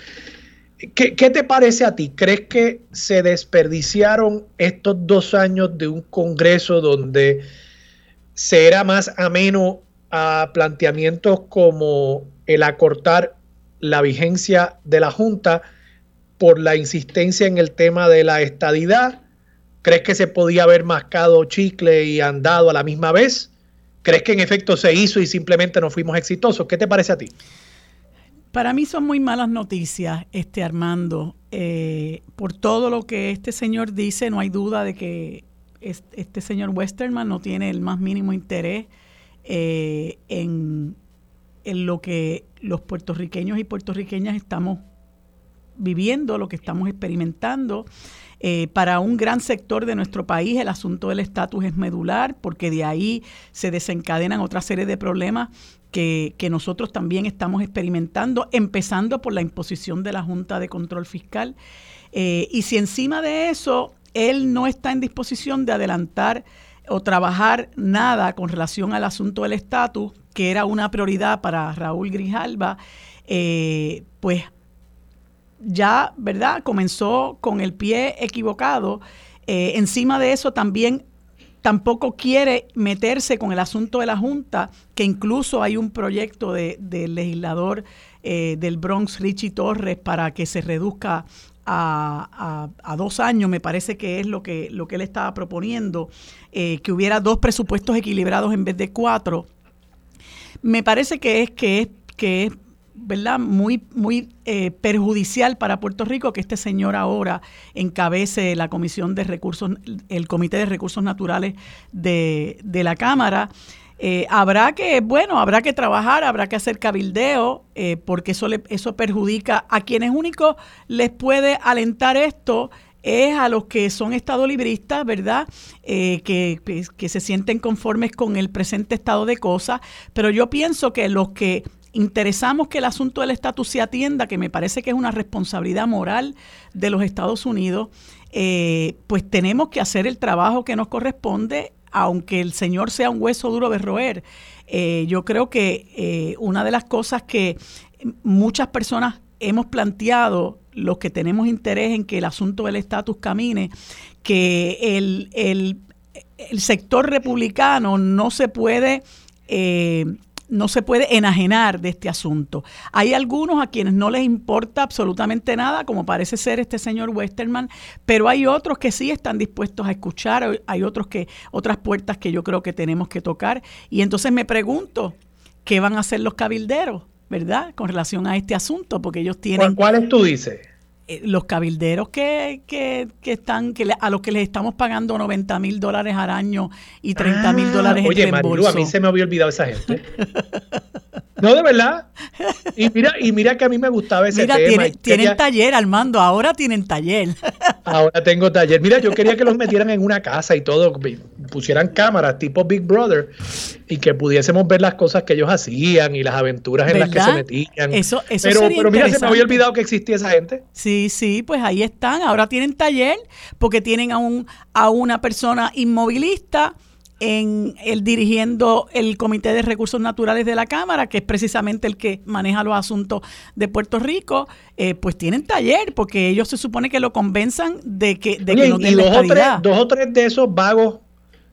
¿Qué, te parece a ti? ¿Crees que se desperdiciaron estos dos años de un Congreso donde se era más ameno a planteamientos como el acortar la vigencia de la Junta por la insistencia en el tema de la estadidad? ¿Crees que se podía haber mascado chicle y andado a la misma vez? ¿Crees que en efecto se hizo y simplemente no fuimos exitosos? ¿Qué te parece a ti? Para mí son muy malas noticias, este Armando. Eh, por todo lo que este señor dice, no hay duda de que este, señor Westerman no tiene el más mínimo interés eh, en, en lo que los puertorriqueños y puertorriqueñas estamos viviendo, lo que estamos experimentando. Eh, para un gran sector de nuestro país el asunto del estatus es medular porque de ahí se desencadenan otra serie de problemas que, nosotros también estamos experimentando, empezando por la imposición de la Junta de Control Fiscal. Eh, y si encima de eso él no está en disposición de adelantar o trabajar nada con relación al asunto del estatus, que era una prioridad para Raúl Grijalba, eh, pues ya, ¿verdad? Comenzó con el pie equivocado. Eh, encima de eso también tampoco quiere meterse con el asunto de la Junta, que incluso hay un proyecto del legislador eh, del Bronx, Richie Torres, para que se reduzca a, dos años, me parece que es lo que, lo que él estaba proponiendo, eh, que hubiera dos presupuestos equilibrados en vez de cuatro. Me parece que es, que es, que es ¿verdad? Muy, muy eh, perjudicial para Puerto Rico que este señor ahora encabece la Comisión de Recursos, el Comité de Recursos Naturales de, la Cámara. Eh, habrá que, bueno, habrá que trabajar, habrá que hacer cabildeo, eh, porque eso, le, eso perjudica a quienes único les puede alentar esto es a los que son estadolibristas, ¿verdad? que, que, se sienten conformes con el presente estado de cosas, pero yo pienso que los que interesamos que el asunto del estatus se atienda, que me parece que es una responsabilidad moral de los Estados Unidos, eh, pues tenemos que hacer el trabajo que nos corresponde, aunque el Señor sea un hueso duro de roer. Eh, yo creo que eh, una de las cosas que muchas personas hemos planteado, los que tenemos interés en que el asunto del estatus camine, que el, el, el, sector republicano no se puede no se puede enajenar de este asunto. Hay algunos a quienes no les importa absolutamente nada, como parece ser este señor Westerman, pero hay otros que sí están dispuestos a escuchar, hay otros que otras puertas que yo creo que tenemos que tocar y entonces me pregunto, ¿qué van a hacer los cabilderos, verdad? Con relación a este asunto, porque ellos tienen ¿Cuáles tú dices? Eh, los cabilderos que, que, que están, que a los que les estamos pagando 90 mil dólares al año y 30 mil ah, dólares en Oye, Marilu, a mí se me había olvidado esa gente. No, de verdad. Y mira, y mira que a mí me gustaba ese mira, tema. tienen taller, Armando, ahora tienen taller. Ahora tengo taller. Mira, yo quería que los metieran en una casa y todo, pusieran cámaras tipo Big Brother y que pudiésemos ver las cosas que ellos hacían y las aventuras en las que se metían. Eso, eso pero, pero mira, se me había olvidado que existía esa gente. Sí, sí, pues ahí están. Ahora tienen taller porque tienen a, un, a una persona inmovilista en el dirigiendo el Comité de Recursos Naturales de la Cámara, que es precisamente el que maneja los asuntos de Puerto Rico, eh, pues tienen taller, porque ellos se supone que lo convenzan de que, de que no y dos o, tres, dos o tres de esos vagos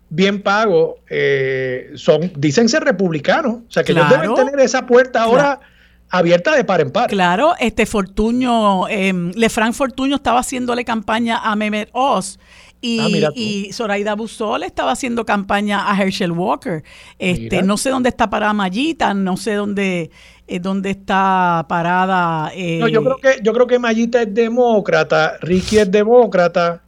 bien pagos eh, son, dicen ser republicanos, o sea que ellos deben tener esa puerta ahora abierta de par en par. Claro, este Fortuño, eh, Lefranc Fortuño estaba haciéndole campaña a Mehmet Oz y, ah, y, Zoraida Busol estaba haciendo campaña a Herschel Walker. Este, no sé dónde está parada Mayita, no sé dónde, eh, dónde está parada. Eh, no, yo creo que, yo creo que Mayita es demócrata, Ricky es demócrata.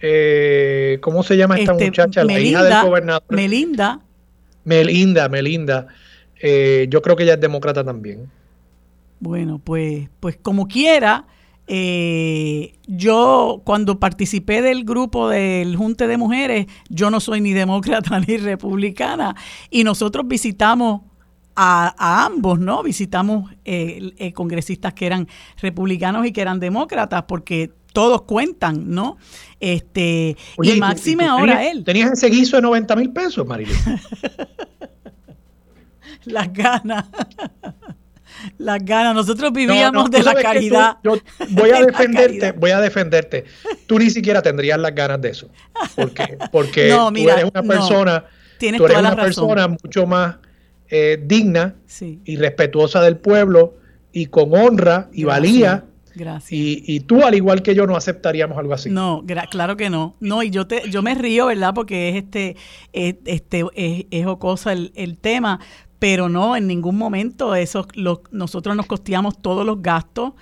Eh, ¿Cómo se llama esta este, muchacha? la hija del gobernador. Melinda. Melinda, Melinda. yo creo que ella es demócrata también. Bueno, pues, pues como quiera, Eh, yo cuando participé del grupo del Junte de Mujeres, yo no soy ni demócrata ni republicana y nosotros visitamos a, ambos, ¿no? Visitamos eh, eh, congresistas que eran republicanos y que eran demócratas porque todos cuentan, ¿no? Este, y máxime ahora él. ¿Tenías ese guiso de 90 mil pesos, Marilyn? Las ganas. Las ganas. Nosotros vivíamos de la caridad. yo voy a defenderte, voy a defenderte. Tú ni siquiera tendrías las ganas de eso. Porque, porque tú eres una persona, tú eres una persona mucho más eh, digna y respetuosa del pueblo y con honra y valía. Gracias. Y, tú, al igual que yo, no aceptaríamos algo así. No, claro que no. No, y yo te, yo me río, ¿verdad? Porque es este, este, es, es jocosa el, el tema, pero no, en ningún momento eso, nosotros nos costeamos todos los gastos.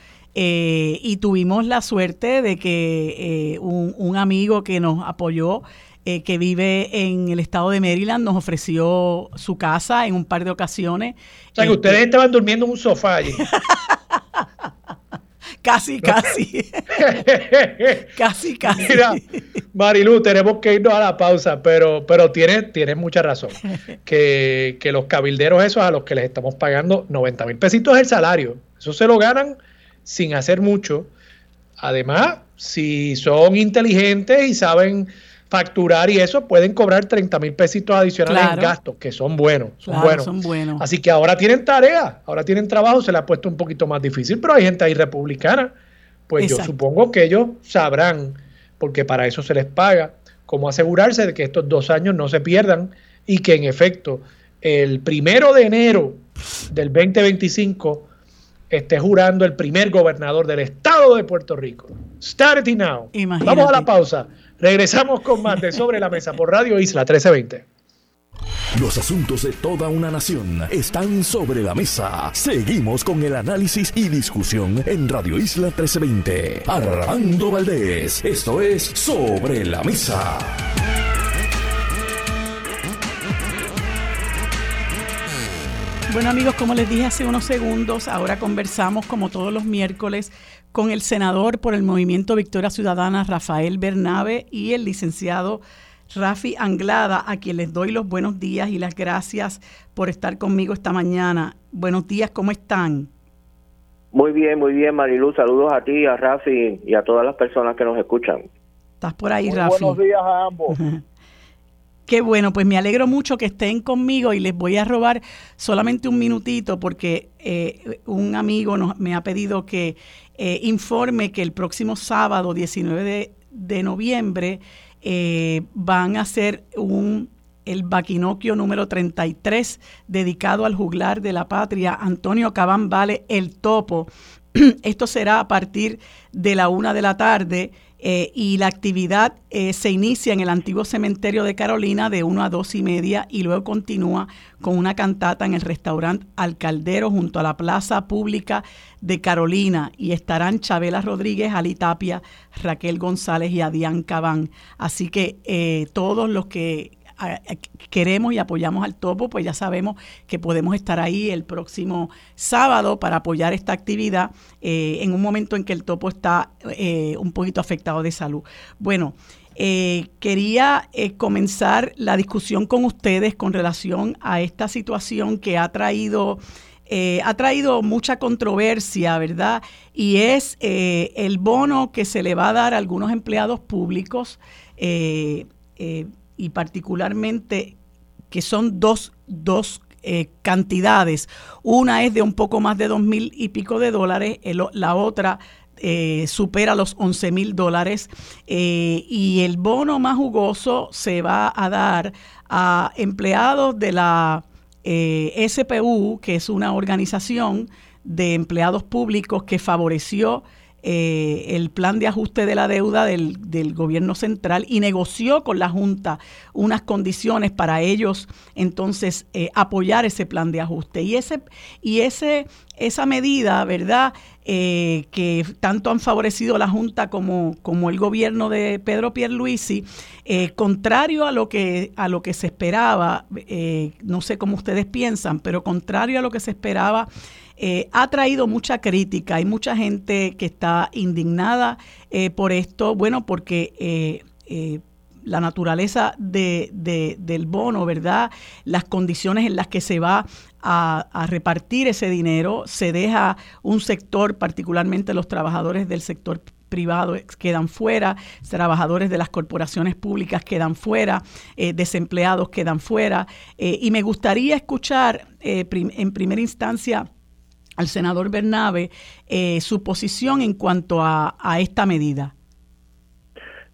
Eh, y tuvimos la suerte de que eh, un, amigo que nos apoyó, eh, que vive en el estado de Maryland, nos ofreció su casa en un par de ocasiones. O sea, que ustedes este estaban durmiendo en un sofá allí. casi, casi. casi, casi. Mira, Marilu, tenemos que irnos a la pausa, pero, pero tienes, tienes mucha razón. Que, los cabilderos esos a los que les estamos pagando 90 mil pesitos es el salario. Eso se lo ganan sin hacer mucho. Además, si son inteligentes y saben facturar y eso, pueden cobrar 30 mil pesitos adicionales en gastos, que son buenos, son, buenos. son buenos. Así que ahora tienen tarea, ahora tienen trabajo, se le ha puesto un poquito más difícil, pero hay gente ahí republicana, pues yo supongo que ellos sabrán, porque para eso se les paga, cómo asegurarse de que estos dos años no se pierdan y que en efecto el primero de enero del 2025 esté jurando el primer gobernador del estado de Puerto Rico. Start it now. Vamos a la pausa. Regresamos con más de Sobre la Mesa por Radio Isla 1320. Los asuntos de toda una nación están sobre la mesa. Seguimos con el análisis y discusión en Radio Isla 1320. Armando Valdés, esto es Sobre la Mesa. Bueno amigos, como les dije hace unos segundos, ahora conversamos como todos los miércoles con el senador por el Movimiento Victoria Ciudadana, Rafael Bernabe, y el licenciado Rafi Anglada, a quien les doy los buenos días y las gracias por estar conmigo esta mañana. Buenos días, ¿cómo están? Muy bien, muy bien, Marilu. Saludos a ti, a Rafi y a todas las personas que nos escuchan. ¿Estás por ahí, Rafi? Buenos días a ambos. Qué bueno, pues me alegro mucho que estén conmigo y les voy a robar solamente un minutito porque eh, un amigo nos, me ha pedido que eh, informe que el próximo sábado 19 de, noviembre eh, van a hacer un el Baquinoquio número 33 dedicado al juglar de la patria Antonio Cabán Vale el Topo. Esto será a partir de la una de la tarde eh, y la actividad eh, se inicia en el antiguo cementerio de Carolina de 1 a 2 y media y luego continúa con una cantata en el restaurante Alcaldero junto a la plaza pública de Carolina y estarán Chabela Rodríguez, Ali Tapia, Raquel González y Adrián Cabán. Así que eh, todos los que queremos y apoyamos al topo, pues ya sabemos que podemos estar ahí el próximo sábado para apoyar esta actividad eh, en un momento en que el topo está eh, un poquito afectado de salud. Bueno, eh, quería comenzar la discusión con ustedes con relación a esta situación que ha traído... ha traído mucha controversia, ¿verdad? Y es el bono que se le va a dar a algunos empleados públicos y particularmente que son dos, dos eh, cantidades. Una es de un poco más de dos mil y pico de dólares, la otra eh, supera los 11 mil dólares eh, y el bono más jugoso se va a dar a empleados de la SPU, que es una organización de empleados públicos que favoreció eh, el plan de ajuste de la deuda del, gobierno central y negoció con la Junta unas condiciones para ellos entonces eh, apoyar ese plan de ajuste. Y, ese, y ese, esa medida, ¿verdad? Eh, que tanto han favorecido la Junta como, como el gobierno de Pedro Pierluisi, contrario a lo que, a lo que se esperaba, no sé cómo ustedes piensan, pero contrario a lo que se esperaba eh, ha traído mucha crítica. Hay mucha gente que está indignada eh, por esto, bueno, porque la naturaleza de, del bono, ¿verdad? Las condiciones en las que se va a, repartir ese dinero, se deja un sector, particularmente los trabajadores del sector privado quedan fuera, trabajadores de las corporaciones públicas quedan fuera, eh, desempleados quedan fuera. Eh, y me gustaría escuchar eh, en primera instancia al senador Bernabe su posición en cuanto a, esta medida.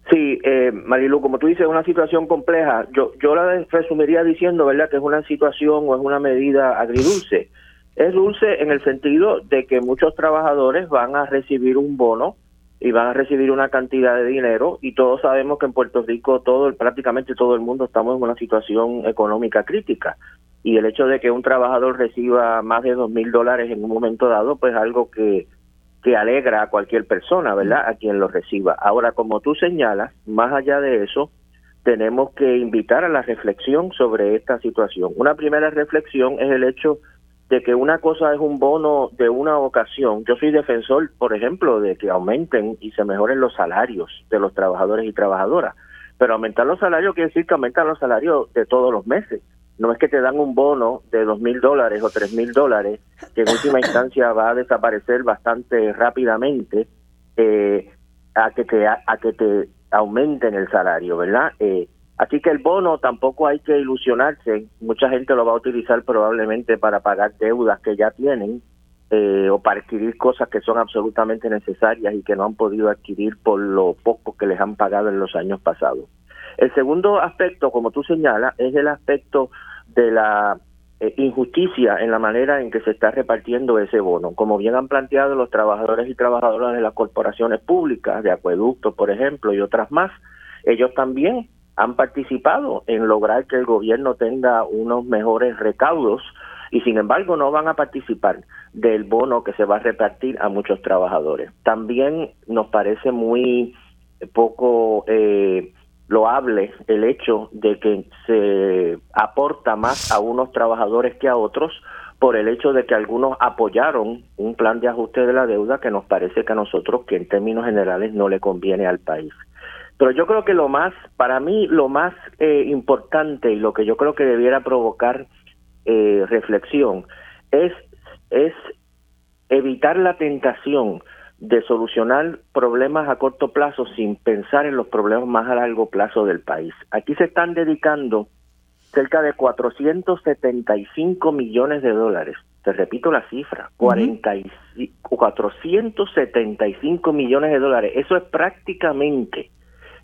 Sí, Marilu, como tú dices, es una situación compleja. Yo, yo la resumiría diciendo, ¿verdad?, que es una situación o es una medida agridulce. Es dulce en el sentido de que muchos trabajadores van a recibir un bono y van a recibir una cantidad de dinero y todos sabemos que en Puerto Rico todo prácticamente todo el mundo estamos en una situación económica crítica y el hecho de que un trabajador reciba más de dos mil dólares en un momento dado pues algo que que alegra a cualquier persona verdad a quien lo reciba ahora como tú señalas más allá de eso tenemos que invitar a la reflexión sobre esta situación una primera reflexión es el hecho de que una cosa es un bono de una ocasión. Yo soy defensor, por ejemplo, de que aumenten y se mejoren los salarios de los trabajadores y trabajadoras. Pero aumentar los salarios quiere decir que aumentan los salarios de todos los meses. No es que te dan un bono de dos mil dólares o tres mil dólares, que en última instancia va a desaparecer bastante rápidamente, eh, a que te a que te aumenten el salario, ¿verdad? Eh, Así que el bono tampoco hay que ilusionarse. Mucha gente lo va a utilizar probablemente para pagar deudas que ya tienen eh, o para adquirir cosas que son absolutamente necesarias y que no han podido adquirir por lo poco que les han pagado en los años pasados. El segundo aspecto, como tú señalas, es el aspecto de la eh, injusticia en la manera en que se está repartiendo ese bono. Como bien han planteado los trabajadores y trabajadoras de las corporaciones públicas, de acueductos, por ejemplo, y otras más, ellos también han participado en lograr que el gobierno tenga unos mejores recaudos y sin embargo no van a participar del bono que se va a repartir a muchos trabajadores. También nos parece muy poco eh, loable el hecho de que se aporta más a unos trabajadores que a otros por el hecho de que algunos apoyaron un plan de ajuste de la deuda que nos parece que a nosotros que en términos generales no le conviene al país. Pero yo creo que lo más, para mí, lo más eh, importante y lo que yo creo que debiera provocar eh, reflexión es, es evitar la tentación de solucionar problemas a corto plazo sin pensar en los problemas más a largo plazo del país. Aquí se están dedicando cerca de 475 millones de dólares. Te repito la cifra, uh 475 millones de dólares. Eso es prácticamente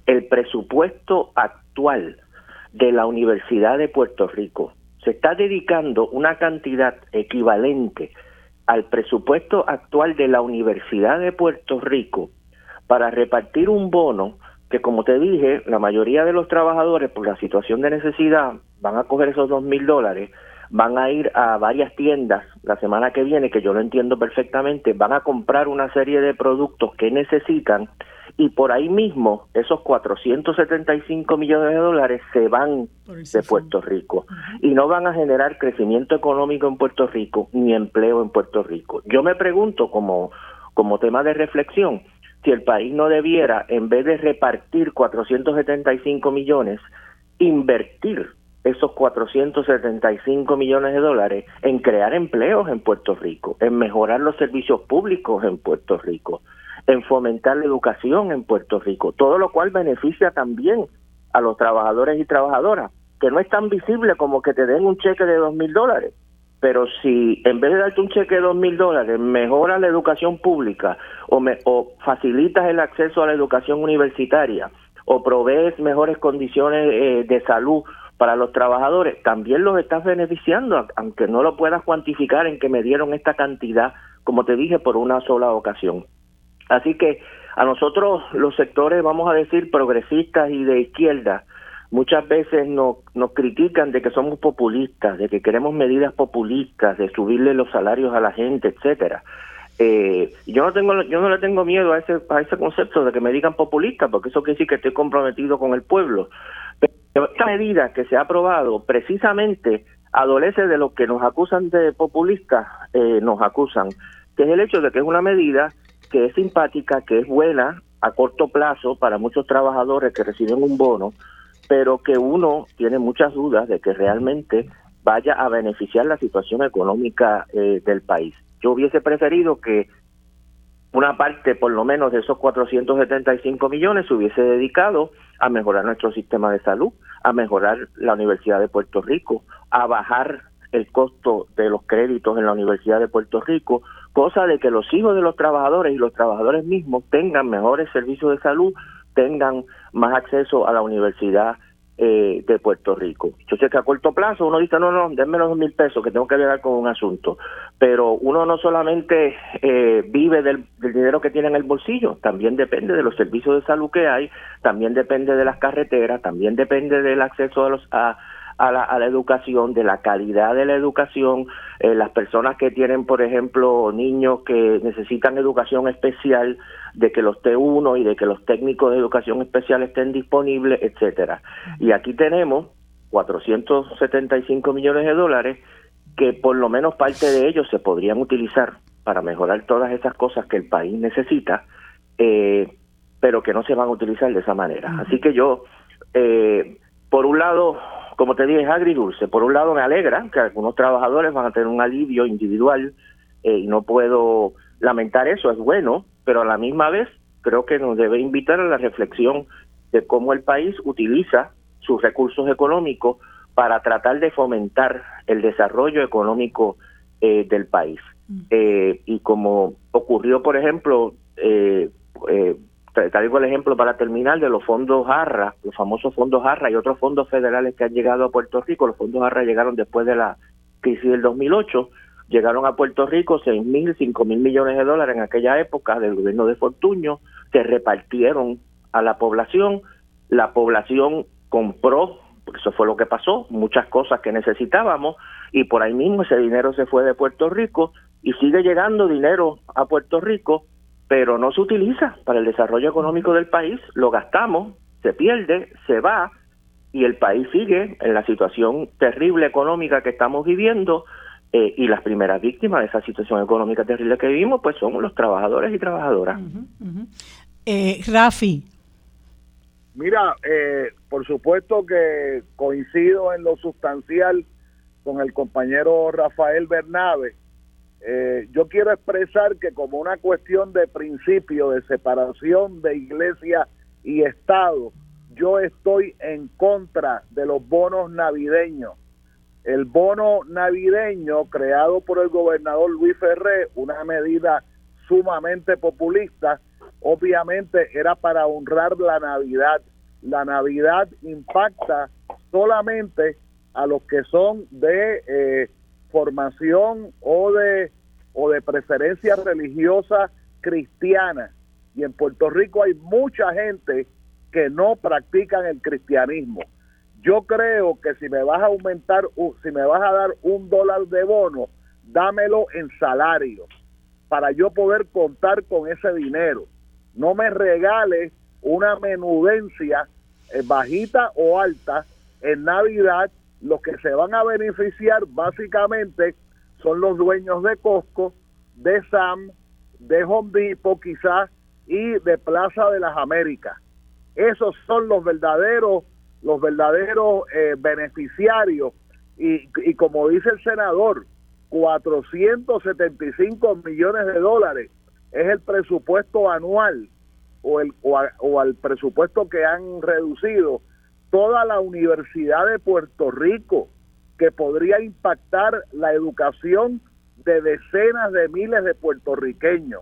el presupuesto actual de la Universidad de Puerto Rico se está dedicando una cantidad equivalente al presupuesto actual de la Universidad de Puerto Rico para repartir un bono que, como te dije, la mayoría de los trabajadores, por la situación de necesidad, van a coger esos dos mil dólares, van a ir a varias tiendas la semana que viene, que yo lo entiendo perfectamente, van a comprar una serie de productos que necesitan y por ahí mismo esos 475 millones de dólares se van de Puerto Rico. Y no van a generar crecimiento económico en Puerto Rico ni empleo en Puerto Rico. Yo me pregunto como, como tema de reflexión, si el país no debiera, en vez de repartir 475 millones, invertir esos 475 millones de dólares en crear empleos en Puerto Rico, en mejorar los servicios públicos en Puerto Rico, en fomentar la educación en Puerto Rico, todo lo cual beneficia también a los trabajadores y trabajadoras, que no es tan visible como que te den un cheque de dos mil dólares, pero si en vez de darte un cheque de dos mil dólares mejoras la educación pública o, me, o facilitas el acceso a la educación universitaria o provees mejores condiciones eh, de salud para los trabajadores, también los estás beneficiando, aunque no lo puedas cuantificar en que me dieron esta cantidad, como te dije, por una sola ocasión. Así que a nosotros los sectores, vamos a decir, progresistas y de izquierda, muchas veces nos, nos critican de que somos populistas, de que queremos medidas populistas, de subirle los salarios a la gente, etcétera. Eh, yo no tengo, yo no le tengo miedo a ese, a ese concepto de que me digan populista, porque eso quiere decir que estoy comprometido con el pueblo. Pero esta medida que se ha aprobado precisamente adolece de lo que nos acusan de populistas, eh, nos acusan, que es el hecho de que es una medida que es simpática, que es buena a corto plazo para muchos trabajadores que reciben un bono, pero que uno tiene muchas dudas de que realmente vaya a beneficiar la situación económica eh, del país. Yo hubiese preferido que una parte, por lo menos, de esos 475 millones se hubiese dedicado a mejorar nuestro sistema de salud, a mejorar la Universidad de Puerto Rico, a bajar el costo de los créditos en la Universidad de Puerto Rico, cosa de que los hijos de los trabajadores y los trabajadores mismos tengan mejores servicios de salud, tengan más acceso a la universidad eh, de Puerto Rico. Yo sé que a corto plazo uno dice, no, no, denme los mil pesos que tengo que llegar con un asunto, pero uno no solamente eh, vive del, dinero que tiene en el bolsillo, también depende de los servicios de salud que hay, también depende de las carreteras, también depende del acceso a los... A, a la, a la educación, de la calidad de la educación, eh, las personas que tienen, por ejemplo, niños que necesitan educación especial, de que los T1 y de que los técnicos de educación especial estén disponibles, etcétera. Y aquí tenemos 475 millones de dólares que por lo menos parte de ellos se podrían utilizar para mejorar todas esas cosas que el país necesita, eh, pero que no se van a utilizar de esa manera. Así que yo, eh, por un lado, como te dije, es agridulce. Por un lado me alegra que algunos trabajadores van a tener un alivio individual eh, y no puedo lamentar eso, es bueno, pero a la misma vez creo que nos debe invitar a la reflexión de cómo el país utiliza sus recursos económicos para tratar de fomentar el desarrollo económico eh, del país. Mm. Eh, y como ocurrió, por ejemplo, eh, eh, traigo el ejemplo para terminar de los fondos Jarra, los famosos fondos Jarra y otros fondos federales que han llegado a Puerto Rico. Los fondos Jarra llegaron después de la crisis del 2008 Llegaron a Puerto Rico seis mil, cinco mil millones de dólares en aquella época del gobierno de Fortuño, se repartieron a la población, la población compró, eso fue lo que pasó, muchas cosas que necesitábamos. Y por ahí mismo ese dinero se fue de Puerto Rico y sigue llegando dinero a Puerto Rico, pero no se utiliza para el desarrollo económico del país, lo gastamos, se pierde, se va y el país sigue en la situación terrible económica que estamos viviendo eh, y las primeras víctimas de esa situación económica terrible que vivimos, pues somos los trabajadores y trabajadoras. Eh, Rafi. Mira, eh, por supuesto que coincido en lo sustancial con el compañero Rafael Bernabe. Yo quiero expresar que como una cuestión de principio, de separación de iglesia y Estado, yo estoy en contra de los bonos navideños el bono navideño creado por el gobernador Luis Ferré, una medida sumamente populista, obviamente era para honrar la Navidad. La Navidad impacta solamente a los que son de eh, formación o de o de preferencia religiosa cristiana. Y en Puerto Rico hay mucha gente que no practican el cristianismo. Yo creo que si me vas a aumentar, si me vas a dar un dólar de bono, dámelo en salario para yo poder contar con ese dinero. No me regales una menudencia eh, bajita o alta en Navidad. Los que se van a beneficiar básicamente son los dueños de Costco, de Sam, de Home Depot quizás y de Plaza de las Américas. Esos son los verdaderos los verdaderos eh, beneficiarios y, y como dice el senador, 475 millones de dólares es el presupuesto anual o, el, o, o, al presupuesto que han reducido toda la Universidad de Puerto Rico, que podría impactar la educación de decenas de miles de puertorriqueños.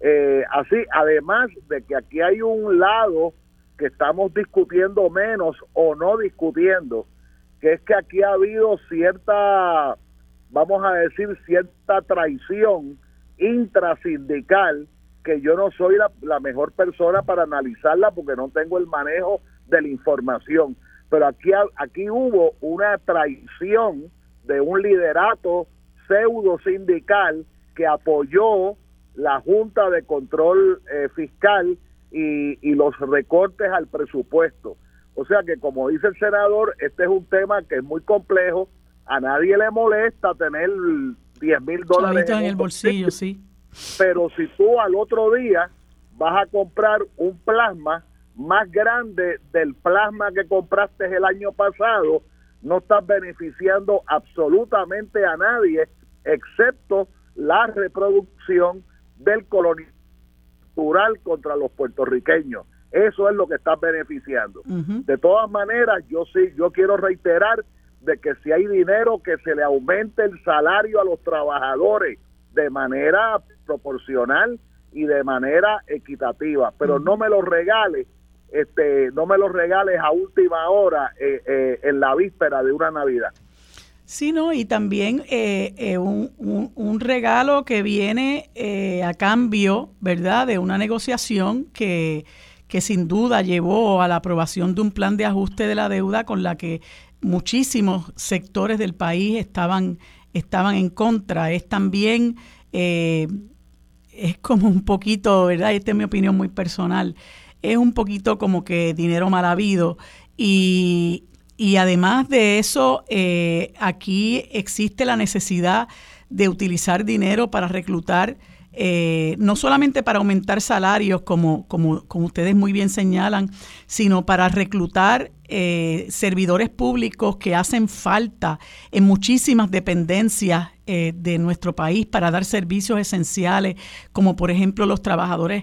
Eh, así, además de que aquí hay un lado que estamos discutiendo menos o no discutiendo, que es que aquí ha habido cierta, vamos a decir, cierta traición intrasindical que yo no soy la, mejor persona para analizarla porque no tengo el manejo de la información. Pero aquí, aquí hubo una traición de un liderato pseudo sindical que apoyó la Junta de Control eh, Fiscal y, los recortes al presupuesto. O sea que, como dice el senador, este es un tema que es muy complejo, a nadie le molesta tener 10 mil dólares en, el bolsillo, sí. Pero si tú al otro día vas a comprar un plasma más grande del plasma que compraste el año pasado, no estás beneficiando absolutamente a nadie, excepto la reproducción del colonialismo contra los puertorriqueños. Eso es lo que estás beneficiando. De todas maneras, yo sí, yo quiero reiterar de que si hay dinero que se le aumente el salario a los trabajadores de manera proporcional y de manera equitativa, pero no me lo regales, este, no me lo regales a última hora eh, eh, en la víspera de una Navidad. Sí, no, y también eh, un, un, regalo que viene a cambio, ¿verdad?, de una negociación que, que sin duda llevó a la aprobación de un plan de ajuste de la deuda con la que muchísimos sectores del país estaban, estaban en contra. Es también, eh, es como un poquito, ¿verdad? Esta es mi opinión muy personal, es un poquito como que dinero mal habido. Y, y además de eso, eh, aquí existe la necesidad de utilizar dinero para reclutar eh, no solamente para aumentar salarios, como, como, como, ustedes muy bien señalan, sino para reclutar eh, servidores públicos que hacen falta en muchísimas dependencias de nuestro país para dar servicios esenciales, como por ejemplo los trabajadores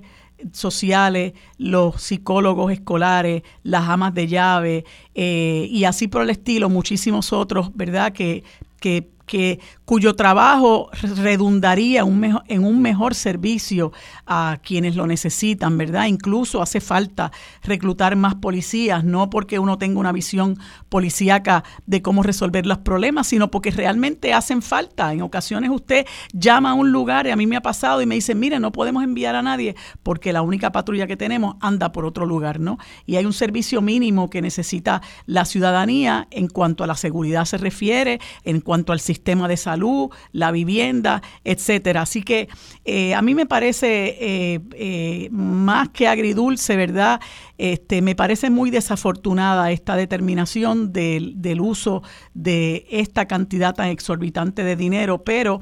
sociales, los psicólogos escolares, las amas de llave y así por el estilo, muchísimos otros, ¿verdad? Que, que que, cuyo trabajo redundaría en un mejor servicio a quienes lo necesitan, ¿verdad? Incluso hace falta reclutar más policías, no porque uno tenga una visión policíaca de cómo resolver los problemas, sino porque realmente hacen falta. En ocasiones usted llama a un lugar, y a mí me ha pasado, y me dice, mire, no podemos enviar a nadie porque la única patrulla que tenemos anda por otro lugar, ¿no? Y hay un servicio mínimo que necesita la ciudadanía en cuanto a la seguridad se refiere, en cuanto al sistema sistema de salud, la vivienda, etcétera. Así que eh, a mí me parece eh, eh, más que agridulce, ¿verdad? Este, me parece muy desafortunada esta determinación del, del uso de esta cantidad tan exorbitante de dinero, pero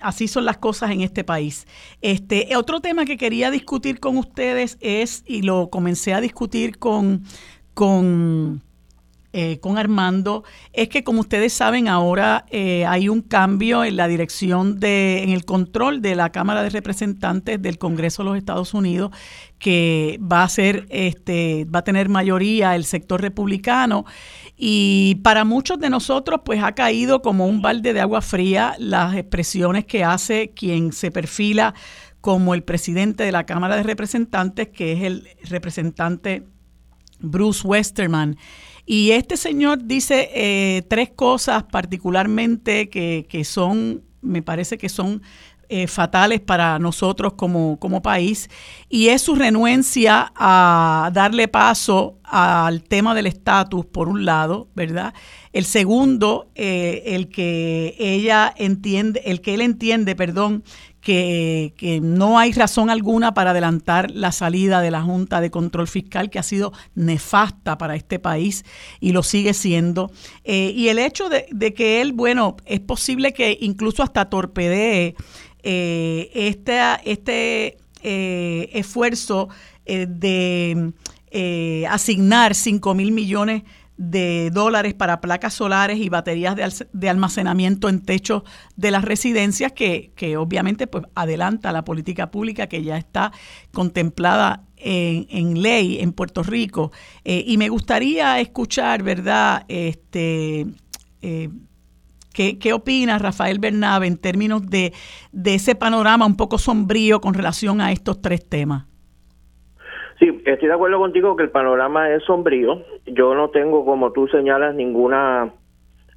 así son las cosas en este país. Este, otro tema que quería discutir con ustedes es, y lo comencé a discutir con, con eh, con Armando es que como ustedes saben ahora eh, hay un cambio en la dirección de en el control de la Cámara de Representantes del Congreso de los Estados Unidos que va a ser este va a tener mayoría el sector republicano. Y para muchos de nosotros pues ha caído como un balde de agua fría las expresiones que hace quien se perfila como el presidente de la Cámara de Representantes que es el representante Bruce Westerman y este señor dice eh, tres cosas particularmente que, que, son, me parece que son eh, fatales para nosotros como, como país, y es su renuencia a darle paso al tema del estatus, por un lado, ¿verdad? El segundo, eh, el que ella entiende, el que él entiende, perdón, que, no hay razón alguna para adelantar la salida de la Junta de Control Fiscal, que ha sido nefasta para este país y lo sigue siendo. Eh, y el hecho de, que él, bueno, es posible que incluso hasta torpedee eh, este, este eh, esfuerzo de asignar 5 mil millones dólares para placas solares y baterías de, almacenamiento en techos de las residencias que, obviamente pues adelanta la política pública que ya está contemplada en, ley en Puerto Rico. Eh, y me gustaría escuchar, ¿verdad? Este, eh, ¿qué, ¿Qué opina Rafael Bernabe en términos de, de ese panorama un poco sombrío con relación a estos tres temas? Sí, estoy de acuerdo contigo que el panorama es sombrío. Yo no tengo, como tú señalas, ninguna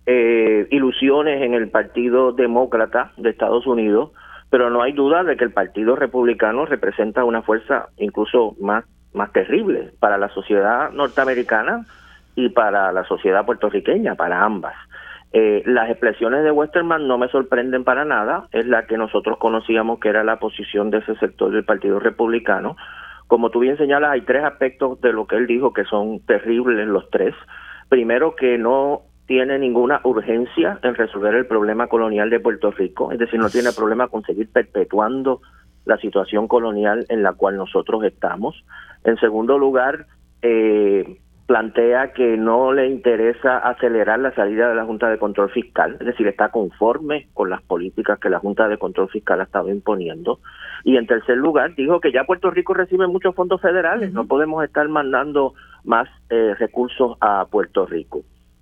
eh, ilusiones en el Partido Demócrata de Estados Unidos, pero no hay duda de que el Partido Republicano representa una fuerza incluso más, más terrible para la sociedad norteamericana y para la sociedad puertorriqueña, para ambas. Eh, las expresiones de Westerman no me sorprenden para nada, es la que nosotros conocíamos que era la posición de ese sector del Partido Republicano, como tú bien señalas, hay tres aspectos de lo que él dijo que son terribles los tres. Primero, que no tiene ninguna urgencia en resolver el problema colonial de Puerto Rico, es decir, no tiene problema con seguir perpetuando la situación colonial en la cual nosotros estamos. En segundo lugar, eh, plantea que no le interesa acelerar la salida de la Junta de Control Fiscal, es decir, está conforme con las políticas que la Junta de Control Fiscal ha estado imponiendo. Y en tercer lugar, dijo que ya Puerto Rico recibe muchos fondos federales, no podemos estar mandando más eh, recursos a Puerto Rico.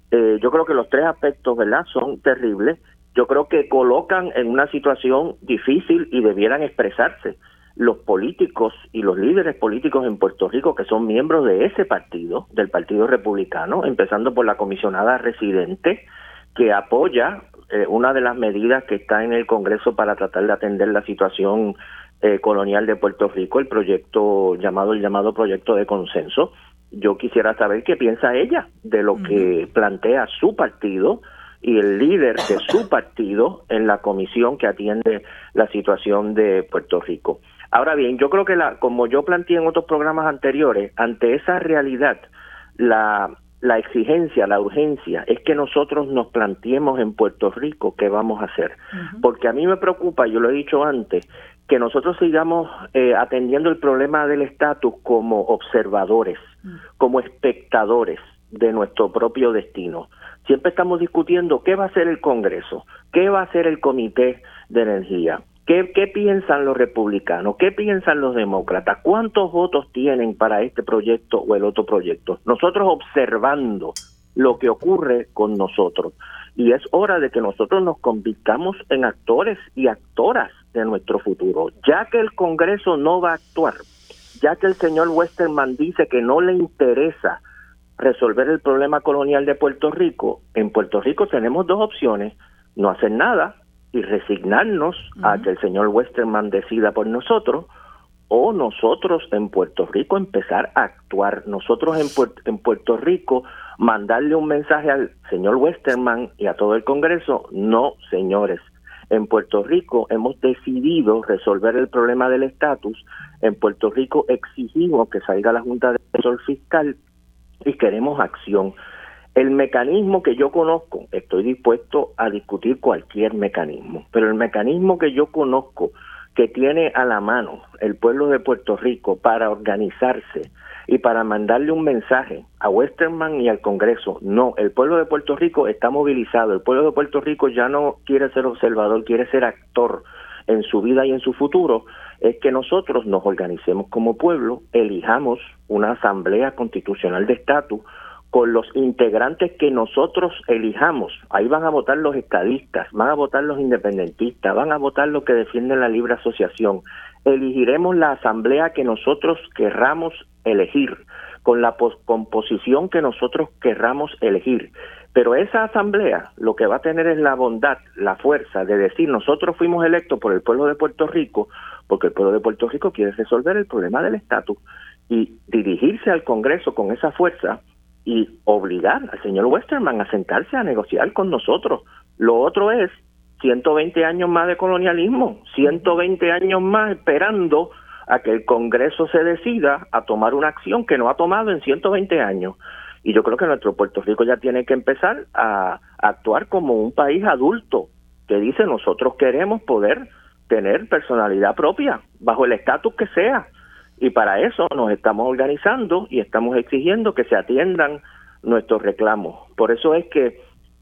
Eh, yo creo que los tres aspectos, ¿verdad?, son terribles. Yo creo que colocan en una situación difícil y debieran expresarse los políticos y los líderes políticos en Puerto Rico que son miembros de ese partido, del Partido Republicano, empezando por la comisionada residente, que apoya eh, una de las medidas que está en el Congreso para tratar de atender la situación eh, colonial de Puerto Rico, el proyecto llamado el llamado proyecto de consenso. Yo quisiera saber qué piensa ella de lo que plantea su partido y el líder de su partido en la comisión que atiende la situación de Puerto Rico. Ahora bien, yo creo que la, como yo planteé en otros programas anteriores, ante esa realidad, la, la exigencia, la urgencia es que nosotros nos planteemos en Puerto Rico qué vamos a hacer. Porque a mí me preocupa, yo lo he dicho antes, que nosotros sigamos eh, atendiendo el problema del estatus como observadores, como espectadores de nuestro propio destino. Siempre estamos discutiendo qué va a hacer el Congreso, qué va a hacer el Comité de Energía, ¿Qué, piensan los republicanos? ¿Qué piensan los demócratas? ¿Cuántos votos tienen para este proyecto o el otro proyecto? Nosotros observando lo que ocurre con nosotros. Y es hora de que nosotros nos convirtamos en actores y actoras de nuestro futuro. Ya que el Congreso no va a actuar, ya que el señor Westerman dice que no le interesa resolver el problema colonial de Puerto Rico, en Puerto Rico tenemos dos opciones, no hacer nada y resignarnos a que el señor Westerman decida por nosotros o nosotros en Puerto Rico empezar a actuar, nosotros en, en Puerto Rico mandarle un mensaje al señor Westerman y a todo el Congreso, no señores, en Puerto Rico hemos decidido resolver el problema del estatus, en Puerto Rico exigimos que salga la Junta de Control Fiscal y queremos acción. El mecanismo que yo conozco, estoy dispuesto a discutir cualquier mecanismo, pero el mecanismo que yo conozco que tiene a la mano el pueblo de Puerto Rico para organizarse y para mandarle un mensaje a Westerman y al Congreso, no, el pueblo de Puerto Rico está movilizado, el pueblo de Puerto Rico ya no quiere ser observador, quiere ser actor en su vida y en su futuro, es que nosotros nos organicemos como pueblo, elijamos una asamblea constitucional de estatus, con los integrantes que nosotros elijamos. Ahí van a votar los estadistas, van a votar los independentistas, van a votar los que defienden la libre asociación. Elegiremos la asamblea que nosotros querramos elegir, con la composición que nosotros querramos elegir. Pero esa asamblea lo que va a tener es la bondad, la fuerza de decir nosotros fuimos electos por el pueblo de Puerto Rico, porque el pueblo de Puerto Rico quiere resolver el problema del estatus y dirigirse al Congreso con esa fuerza y obligar al señor Westerman a sentarse a negociar con nosotros. Lo otro es 120 años más de colonialismo, 120 años más esperando a que el Congreso se decida a tomar una acción que no ha tomado en 120 años. Y yo creo que nuestro Puerto Rico ya tiene que empezar a actuar como un país adulto que dice nosotros queremos poder tener personalidad propia bajo el estatus que sea y para eso nos estamos organizando y estamos exigiendo que se atiendan nuestros reclamos. Por eso es que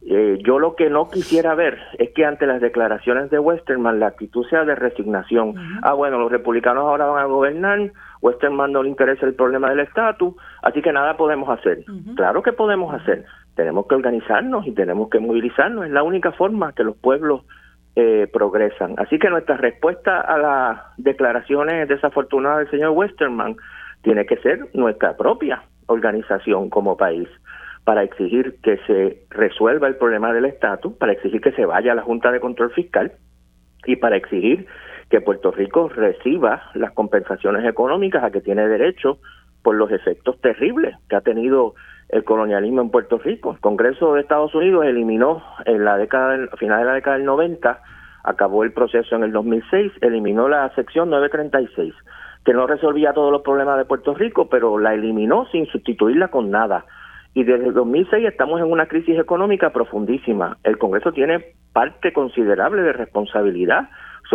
eh, yo lo que no quisiera ver es que ante las declaraciones de Westerman la actitud sea de resignación. Ah, bueno, los republicanos ahora van a gobernar, Westerman no le interesa el problema del estatus, así que nada podemos hacer. Claro que podemos hacer. Tenemos que organizarnos y tenemos que movilizarnos. Es la única forma que los pueblos eh, progresan. Así que nuestra respuesta a las declaraciones desafortunadas del señor Westerman tiene que ser nuestra propia organización como país para exigir que se resuelva el problema del estatus, para exigir que se vaya a la Junta de Control Fiscal y para exigir que Puerto Rico reciba las compensaciones económicas a que tiene derecho por los efectos terribles que ha tenido el colonialismo en Puerto Rico. El Congreso de Estados Unidos eliminó en la década, a final de la década del 90, acabó el proceso en el 2006, eliminó la sección 936, que no resolvía todos los problemas de Puerto Rico, pero la eliminó sin sustituirla con nada. Y desde 2006 estamos en una crisis económica profundísima. El Congreso tiene parte considerable de responsabilidad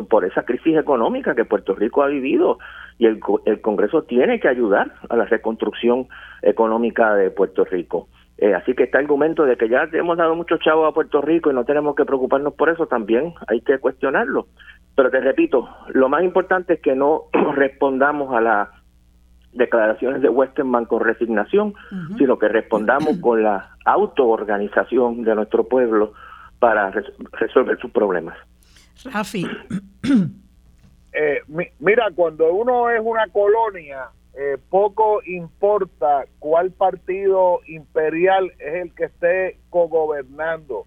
por esa crisis económica que Puerto Rico ha vivido y el, el Congreso tiene que ayudar a la reconstrucción económica de Puerto Rico. Eh, así que este argumento de que ya hemos dado muchos chavos a Puerto Rico y no tenemos que preocuparnos por eso también hay que cuestionarlo. Pero te repito, lo más importante es que no respondamos a las declaraciones de Westerman con resignación, sino que respondamos con la autoorganización de nuestro pueblo para resolver sus problemas. Rafi. Eh, mira, cuando uno es una colonia, eh, poco importa cuál partido imperial es el que esté cogobernando.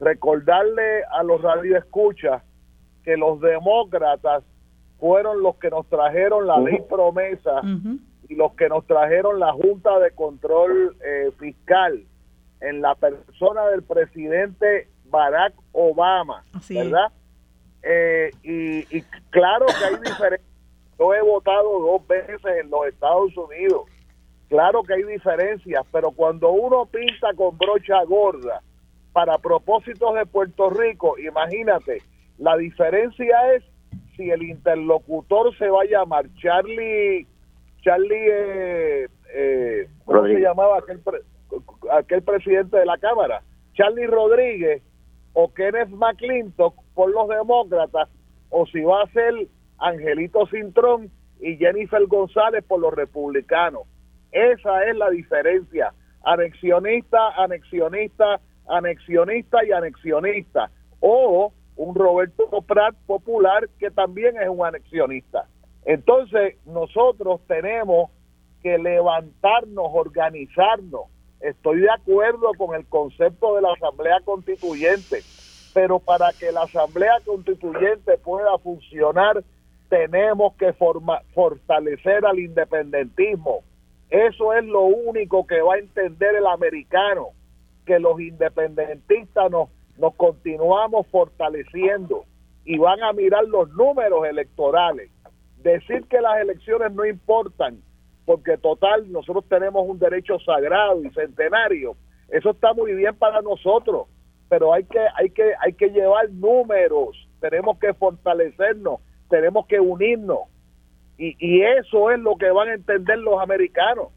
Recordarle a los radioescuchas que los demócratas fueron los que nos trajeron la ley promesa y los que nos trajeron la Junta de Control eh, Fiscal en la persona del presidente Barack Obama, ¿verdad? Eh, y, y, claro que hay diferencias yo he votado dos veces en los Estados Unidos. Claro que hay diferencias, pero cuando uno pinta con brocha gorda para propósitos de Puerto Rico, imagínate, la diferencia es si el interlocutor se va a llamar Charlie, Charlie, eh, eh, ¿cómo se llamaba aquel, aquel presidente de la Cámara? Charlie Rodríguez o Kenneth McClintock por los demócratas, o si va a ser Angelito Cintrón y Jennifer González por los republicanos. Esa es la diferencia. Anexionista, anexionista, anexionista y anexionista. O un Roberto Prat popular que también es un anexionista. Entonces nosotros tenemos que levantarnos, organizarnos. Estoy de acuerdo con el concepto de la Asamblea Constituyente, pero para que la Asamblea Constituyente pueda funcionar tenemos que fortalecer al independentismo. Eso es lo único que va a entender el americano, que los independentistas nos, nos continuamos fortaleciendo y van a mirar los números electorales. Decir que las elecciones no importan, porque total, nosotros tenemos un derecho sagrado y centenario, eso está muy bien para nosotros, pero hay que, hay que, hay que llevar números, tenemos que fortalecernos tenemos que unirnos. Y, y eso es lo que van a entender los americanos.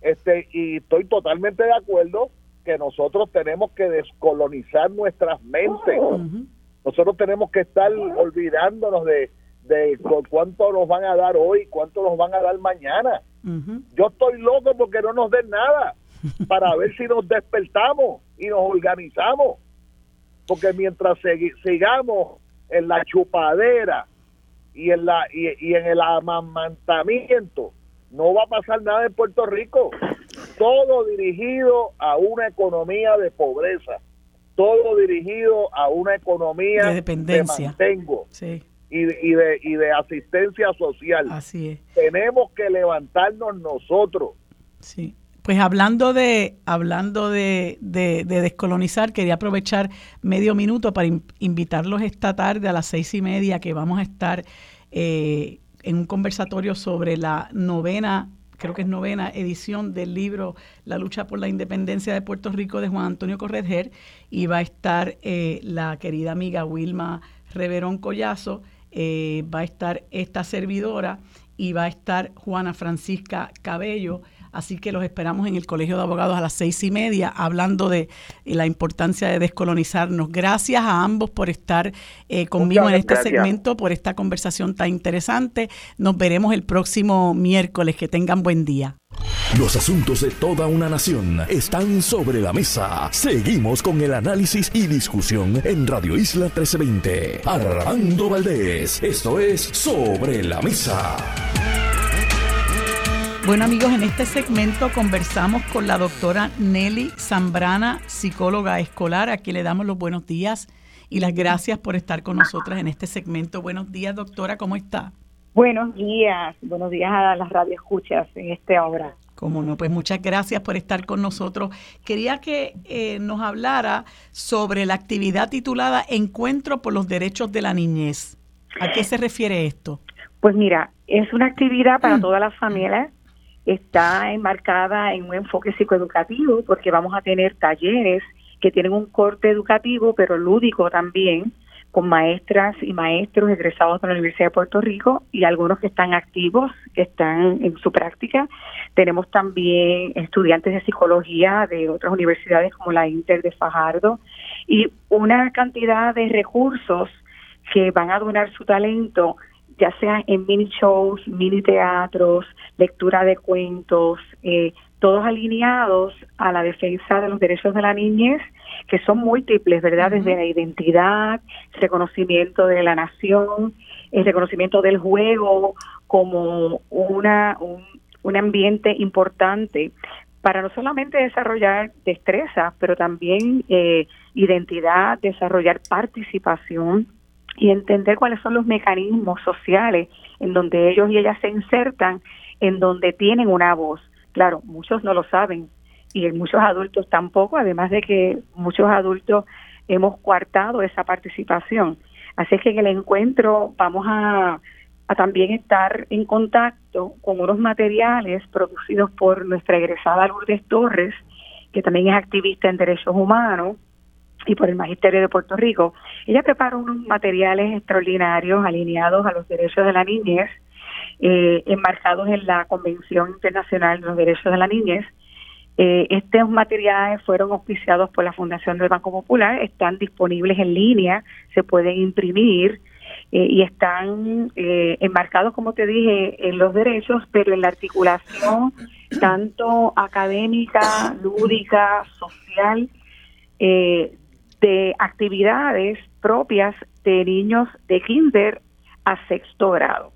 Este, y estoy totalmente de acuerdo que nosotros tenemos que descolonizar nuestras mentes. Nosotros tenemos que estar olvidándonos de, de cuánto nos van a dar hoy, cuánto nos van a dar mañana. Yo estoy loco porque no nos den nada para ver si nos despertamos y nos organizamos. Porque mientras sigamos en la chupadera y en, la, y, en el amamantamiento no va a pasar nada en Puerto Rico. Todo dirigido a una economía de pobreza, todo dirigido a una economía de dependencia. tengo y, y, de, y de asistencia social. Así es. Tenemos que levantarnos nosotros. Sí. Pues hablando de hablando de, de, descolonizar, quería aprovechar medio minuto para invitarlos esta tarde a las seis y media que vamos a estar eh, en un conversatorio sobre la novena, creo que es novena edición del libro La lucha por la independencia de Puerto Rico de Juan Antonio Correger y va a estar eh, la querida amiga Wilma Reverón Collazo, eh, va a estar esta servidora y va a estar Juana Francisca Cabello Así que los esperamos en el Colegio de Abogados a las seis y media, hablando de la importancia de descolonizarnos. Gracias a ambos por estar eh, conmigo en este segmento, por esta conversación tan interesante. Nos veremos el próximo miércoles. Que tengan buen día. Los asuntos de toda una nación están sobre la mesa. Seguimos con el análisis y discusión en Radio Isla 1320. Armando Valdés, esto es Sobre la Mesa. Bueno amigos, en este segmento conversamos con la doctora Nelly Zambrana, psicóloga escolar, a quien le damos los buenos días y las gracias por estar con nosotras en este segmento. Buenos días doctora, ¿cómo está? Buenos días, buenos días a las radioescuchas en esta hora. Cómo no, pues muchas gracias por estar con nosotros. Quería que eh, nos hablara sobre la actividad titulada Encuentro por los Derechos de la Niñez. ¿A qué se refiere esto? Pues mira, es una actividad para mm. todas las familias está enmarcada en un enfoque psicoeducativo porque vamos a tener talleres que tienen un corte educativo pero lúdico también con maestras y maestros egresados de la Universidad de Puerto Rico y algunos que están activos, que están en su práctica. Tenemos también estudiantes de psicología de otras universidades como la Inter de Fajardo y una cantidad de recursos que van a donar su talento ya sea en mini shows, mini teatros, lectura de cuentos, eh, todos alineados a la defensa de los derechos de la niñez, que son múltiples, ¿verdad? Desde la identidad, reconocimiento de la nación, el reconocimiento del juego como una, un, un ambiente importante para no solamente desarrollar destreza, pero también eh, identidad, desarrollar participación, y entender cuáles son los mecanismos sociales en donde ellos y ellas se insertan, en donde tienen una voz. Claro, muchos no lo saben y muchos adultos tampoco, además de que muchos adultos hemos coartado esa participación. Así es que en el encuentro vamos a, a también estar en contacto con unos materiales producidos por nuestra egresada Lourdes Torres, que también es activista en derechos humanos, y por el Magisterio de Puerto Rico. Ella prepara unos materiales extraordinarios alineados a los derechos de la niñez, eh, enmarcados en la Convención Internacional de los Derechos de la Niñez. Eh, estos materiales fueron auspiciados por la Fundación del Banco Popular, están disponibles en línea, se pueden imprimir eh, y están enmarcados, como te dije, en los derechos, pero en la articulación tanto académica, lúdica, social, eh, de actividades propias de niños de kinder a sexto grado.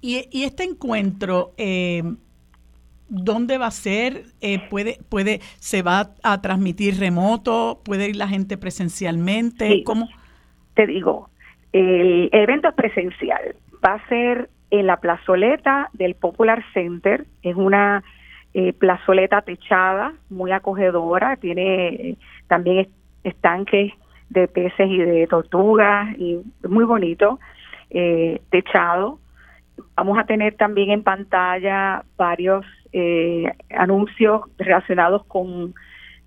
Y, este encuentro, eh, ¿dónde va a ser? Eh, puede, puede, ¿Se va a transmitir remoto? ¿Puede ir la gente presencialmente? ¿Cómo? Te digo, el evento es presencial. Va a ser en la plazoleta del Popular Center. Es una eh, plazoleta techada, muy acogedora. Tiene también estanques de peces y de tortugas y muy bonito, eh, techado. Vamos a tener también en pantalla varios eh, anuncios relacionados con,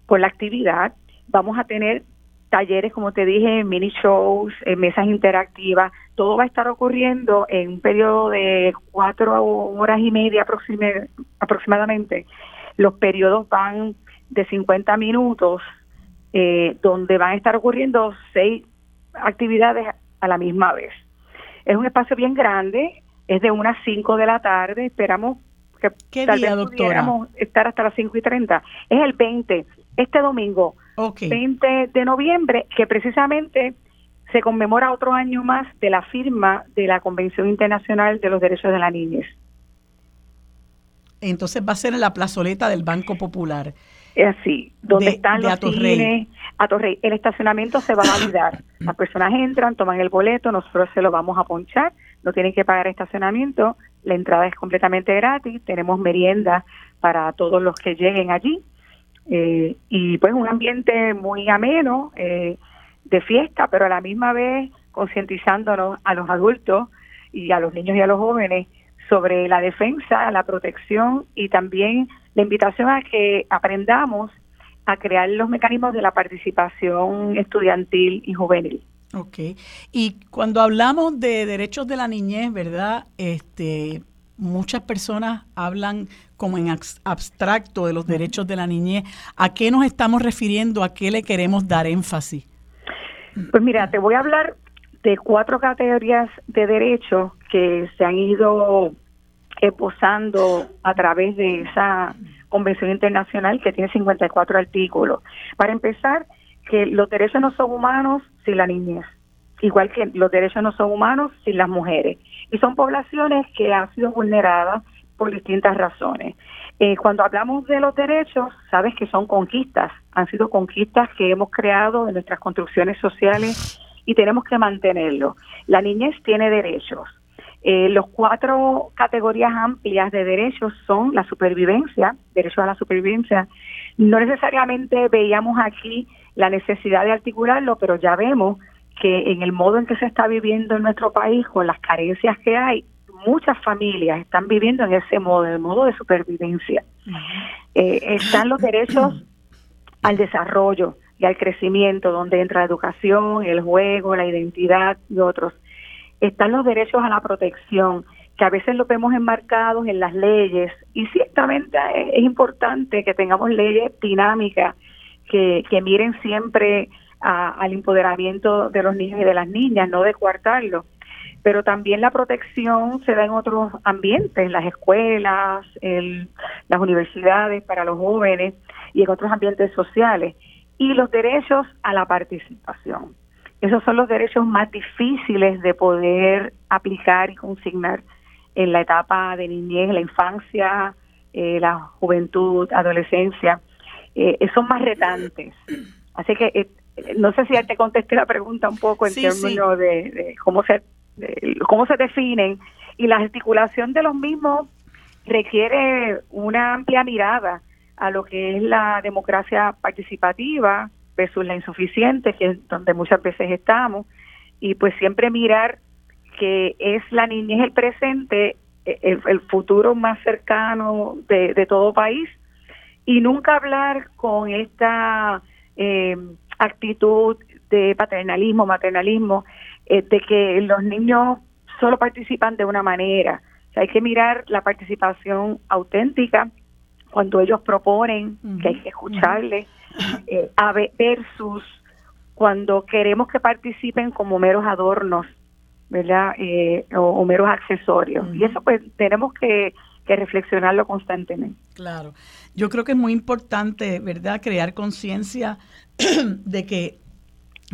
con la actividad. Vamos a tener talleres, como te dije, mini shows, eh, mesas interactivas. Todo va a estar ocurriendo en un periodo de cuatro horas y media aproximadamente. Los periodos van de 50 minutos eh, donde van a estar ocurriendo seis actividades a la misma vez. Es un espacio bien grande, es de unas 5 de la tarde, esperamos que ¿Qué tal día, doctora? estar hasta las 5 y 30. Es el 20, este domingo, 20 de noviembre, que precisamente se conmemora otro año más de la firma de la Convención Internacional de los Derechos de la Niñez. Entonces va a ser en la plazoleta del Banco Popular. Es así, donde están los cines, a Torrey. El estacionamiento se va a validar. Las personas entran, toman el boleto, nosotros se lo vamos a ponchar, no tienen que pagar estacionamiento, la entrada es completamente gratis, tenemos merienda para todos los que lleguen allí. Eh, y pues un ambiente muy ameno, eh, de fiesta, pero a la misma vez concientizándonos a los adultos y a los niños y a los jóvenes sobre la defensa, la protección y también la invitación a que aprendamos a crear los mecanismos de la participación estudiantil y juvenil. Ok. Y cuando hablamos de derechos de la niñez, ¿verdad? Este, muchas personas hablan como en abstracto de los derechos de la niñez. ¿A qué nos estamos refiriendo? ¿A qué le queremos dar énfasis? Pues mira, te voy a hablar de cuatro categorías de derechos que se han ido posando a través de esa convención internacional que tiene 54 artículos. Para empezar, que los derechos no son humanos sin la niñez, igual que los derechos no son humanos sin las mujeres. Y son poblaciones que han sido vulneradas por distintas razones. Eh, cuando hablamos de los derechos, sabes que son conquistas, han sido conquistas que hemos creado en nuestras construcciones sociales y tenemos que mantenerlo. La niñez tiene derechos, eh, los cuatro categorías amplias de derechos son la supervivencia, derecho a la supervivencia. No necesariamente veíamos aquí la necesidad de articularlo, pero ya vemos que en el modo en que se está viviendo en nuestro país, con las carencias que hay, muchas familias están viviendo en ese modo, el modo de supervivencia. Eh, están los derechos al desarrollo y al crecimiento, donde entra la educación, el juego, la identidad y otros. Están los derechos a la protección, que a veces lo vemos enmarcados en las leyes, y ciertamente es importante que tengamos leyes dinámicas que, miren siempre al empoderamiento de los niños y de las niñas, no de coartarlo. Pero también la protección se da en otros ambientes, las escuelas, el, las universidades para los jóvenes y en otros ambientes sociales. Y los derechos a la participación. Esos son los derechos más difíciles de poder aplicar y consignar en la etapa de niñez, la infancia, eh, la juventud, adolescencia. Eh, son más retantes. Así que eh, no sé si te contesté la pregunta un poco en términos De, cómo se cómo se definen y la articulación de los mismos requiere una amplia mirada a lo que es la democracia participativa versus la insuficiente, que es donde muchas veces estamos, y pues siempre mirar que es la niñez el presente, e, el, futuro más cercano de, de, todo país, y nunca hablar con esta eh, actitud de paternalismo, maternalismo, eh, de que los niños solo participan de una manera. hay que mirar la participación auténtica cuando ellos proponen, que hay que escucharles, eh, versus cuando queremos que participen como meros adornos, ¿verdad? Eh, o, meros accesorios. Y eso pues tenemos que, que reflexionarlo constantemente. Claro. Yo creo que es muy importante, ¿verdad?, crear conciencia de que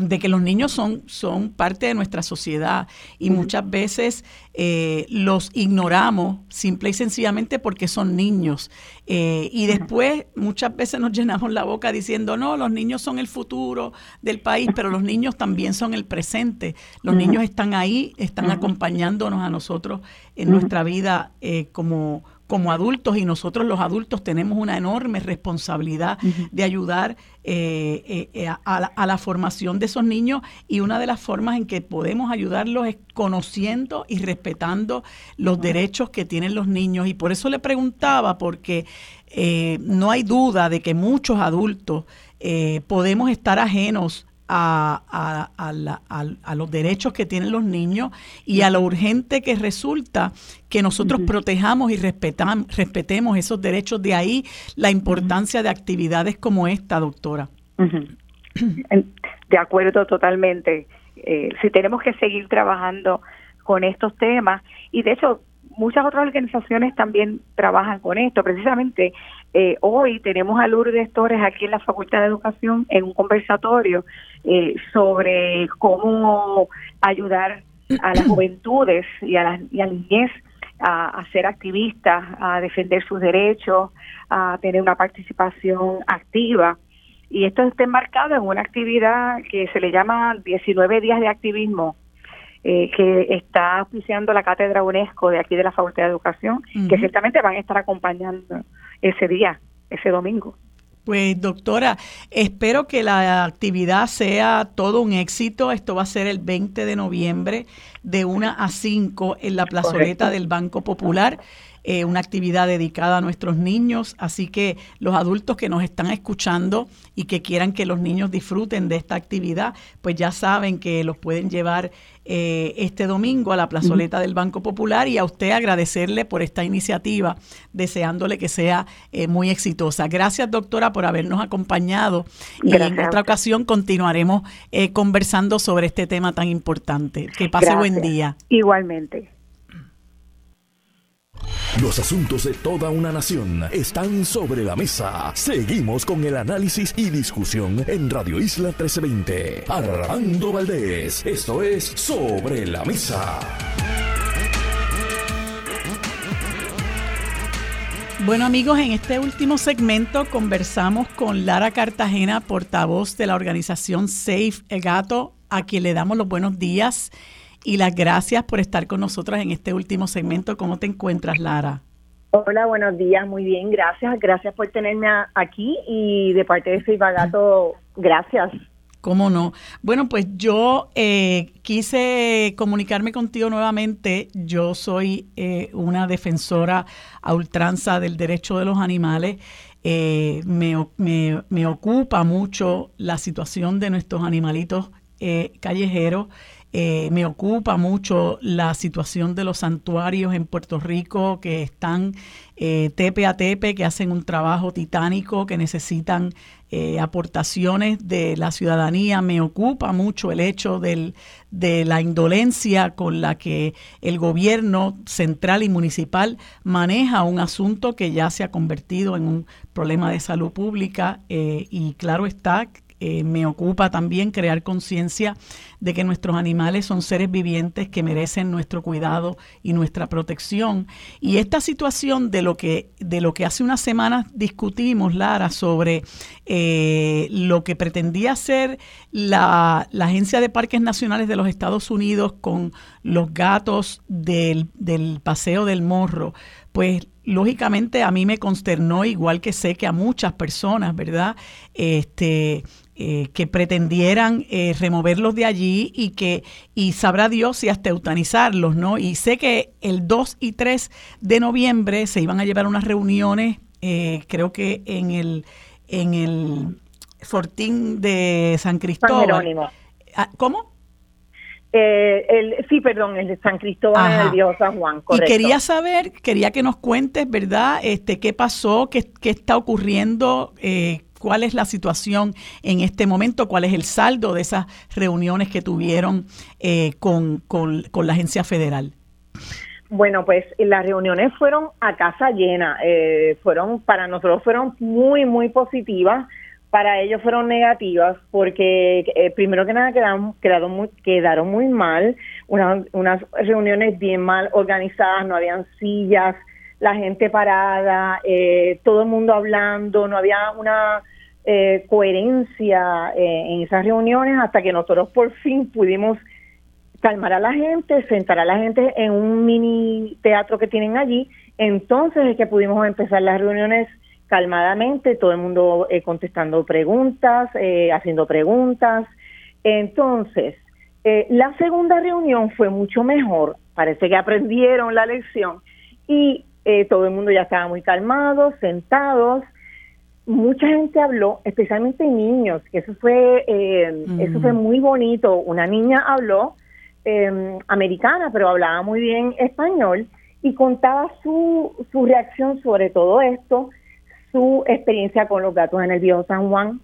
de que los niños son, son parte de nuestra sociedad y muchas veces eh, los ignoramos simple y sencillamente porque son niños. Eh, y después muchas veces nos llenamos la boca diciendo, no, los niños son el futuro del país, pero los niños también son el presente. Los niños están ahí, están acompañándonos a nosotros en nuestra vida eh, como, como adultos y nosotros los adultos tenemos una enorme responsabilidad de ayudar eh, eh, eh, a, la, formación de esos niños y una de las formas en que podemos ayudarlos es conociendo y respetando los derechos que tienen los niños. Y por eso le preguntaba porque no hay duda de que muchos adultos podemos estar ajenos a, a, los derechos que tienen los niños y a lo urgente que resulta que nosotros protejamos y respetemos esos derechos. De ahí la importancia de actividades como esta, doctora. De acuerdo totalmente. Eh, si tenemos que seguir trabajando con estos temas, y de hecho muchas otras organizaciones también trabajan con esto. Precisamente eh, hoy tenemos a Lourdes Torres aquí en la Facultad de Educación en un conversatorio eh, sobre cómo ayudar a las juventudes y a las y a niñez a, ser activistas, a defender sus derechos, a tener una participación activa. Y esto está enmarcado en una actividad que se le llama 19 días de activismo, eh, que está auspiciando la Cátedra UNESCO de aquí de la Facultad de Educación, que ciertamente van a estar acompañando ese día, ese domingo. Pues doctora, espero que la actividad sea todo un éxito. Esto va a ser el 20 de noviembre de 1 a 5 en la plazoleta del Banco Popular. Eh, una actividad dedicada a nuestros niños, así que los adultos que nos están escuchando y que quieran que los niños disfruten de esta actividad, pues ya saben que los pueden llevar eh, este domingo a la plazoleta del Banco Popular y a usted agradecerle por esta iniciativa, deseándole que sea eh, muy exitosa. Gracias, doctora, por habernos acompañado y en otra ocasión continuaremos conversando sobre este tema tan importante. Que pase buen día. Igualmente. Los asuntos de toda una nación están sobre la mesa. Seguimos con el análisis y discusión en Radio Isla 1320. Armando Valdés, esto es Sobre la Mesa. Bueno amigos, en este último segmento conversamos con Lara Cartagena, portavoz de la organización Safe Gato, a quien le damos los buenos días y las gracias por estar con nosotros en este último segmento. ¿Cómo te encuentras, Lara? Hola, buenos días, muy bien, gracias. Gracias por tenerme aquí y de parte de Gato, gracias. ¿Cómo no? Bueno, pues yo eh, quise comunicarme contigo nuevamente. Yo soy eh, una defensora a ultranza del derecho de los animales. Eh, me, me, me, ocupa mucho la situación de nuestros animalitos callejeros. Me ocupa mucho la situación de los santuarios en Puerto Rico que están tepe a tepe, que hacen un trabajo titánico, que necesitan eh, aportaciones de la ciudadanía. Me ocupa mucho el hecho del, de la indolencia con la que el gobierno central y municipal maneja un asunto que ya se ha convertido en un problema de salud pública eh, y claro está eh, me ocupa también crear conciencia de que nuestros animales son seres vivientes que merecen nuestro cuidado y nuestra protección. Y esta situación de lo que, de lo que hace unas semanas discutimos, Lara, sobre eh, lo que pretendía hacer la, la, Agencia de Parques Nacionales de los Estados Unidos con los gatos del, del Paseo del Morro, pues lógicamente a mí me consternó, igual que sé que a muchas personas, ¿verdad? Este, eh, que pretendieran eh, removerlos de allí y que y sabrá Dios si hasta eutanizarlos, ¿no? Y sé que el 2 y 3 de noviembre se iban a llevar unas reuniones, eh, creo que en el en el Fortín de San Cristóbal. Ah, ¿Cómo? el, sí, perdón, el de San Cristóbal en el Viejo San Juan. Correcto. Y quería saber, quería que nos cuentes, ¿verdad? Este, qué pasó, qué, qué está ocurriendo, eh, cuál es la situación en este momento, cuál es el saldo de esas reuniones que tuvieron eh, con, con, la agencia federal. Bueno, pues las reuniones fueron a casa llena, eh, fueron para nosotros fueron muy muy positivas, para ellos fueron negativas porque eh, primero que nada quedaron quedaron muy, quedaron muy mal, unas, unas reuniones bien mal organizadas, no habían sillas, la gente parada, todo el mundo hablando, no había una eh, coherencia eh, en esas reuniones hasta que nosotros por fin pudimos calmar a la gente, sentar a la gente en un mini teatro que tienen allí. Entonces es que pudimos empezar las reuniones calmadamente, todo el mundo eh, contestando preguntas, haciendo preguntas. Entonces, la segunda reunión fue mucho mejor, parece que aprendieron la lección y todo el mundo ya estaba muy calmado, sentados, mucha gente habló, especialmente niños, que eso fue, eh, eso fue muy bonito. Una niña habló em, americana, pero hablaba muy bien español y contaba su, su reacción sobre todo esto, su experiencia con los gatos en el viejo San Juan,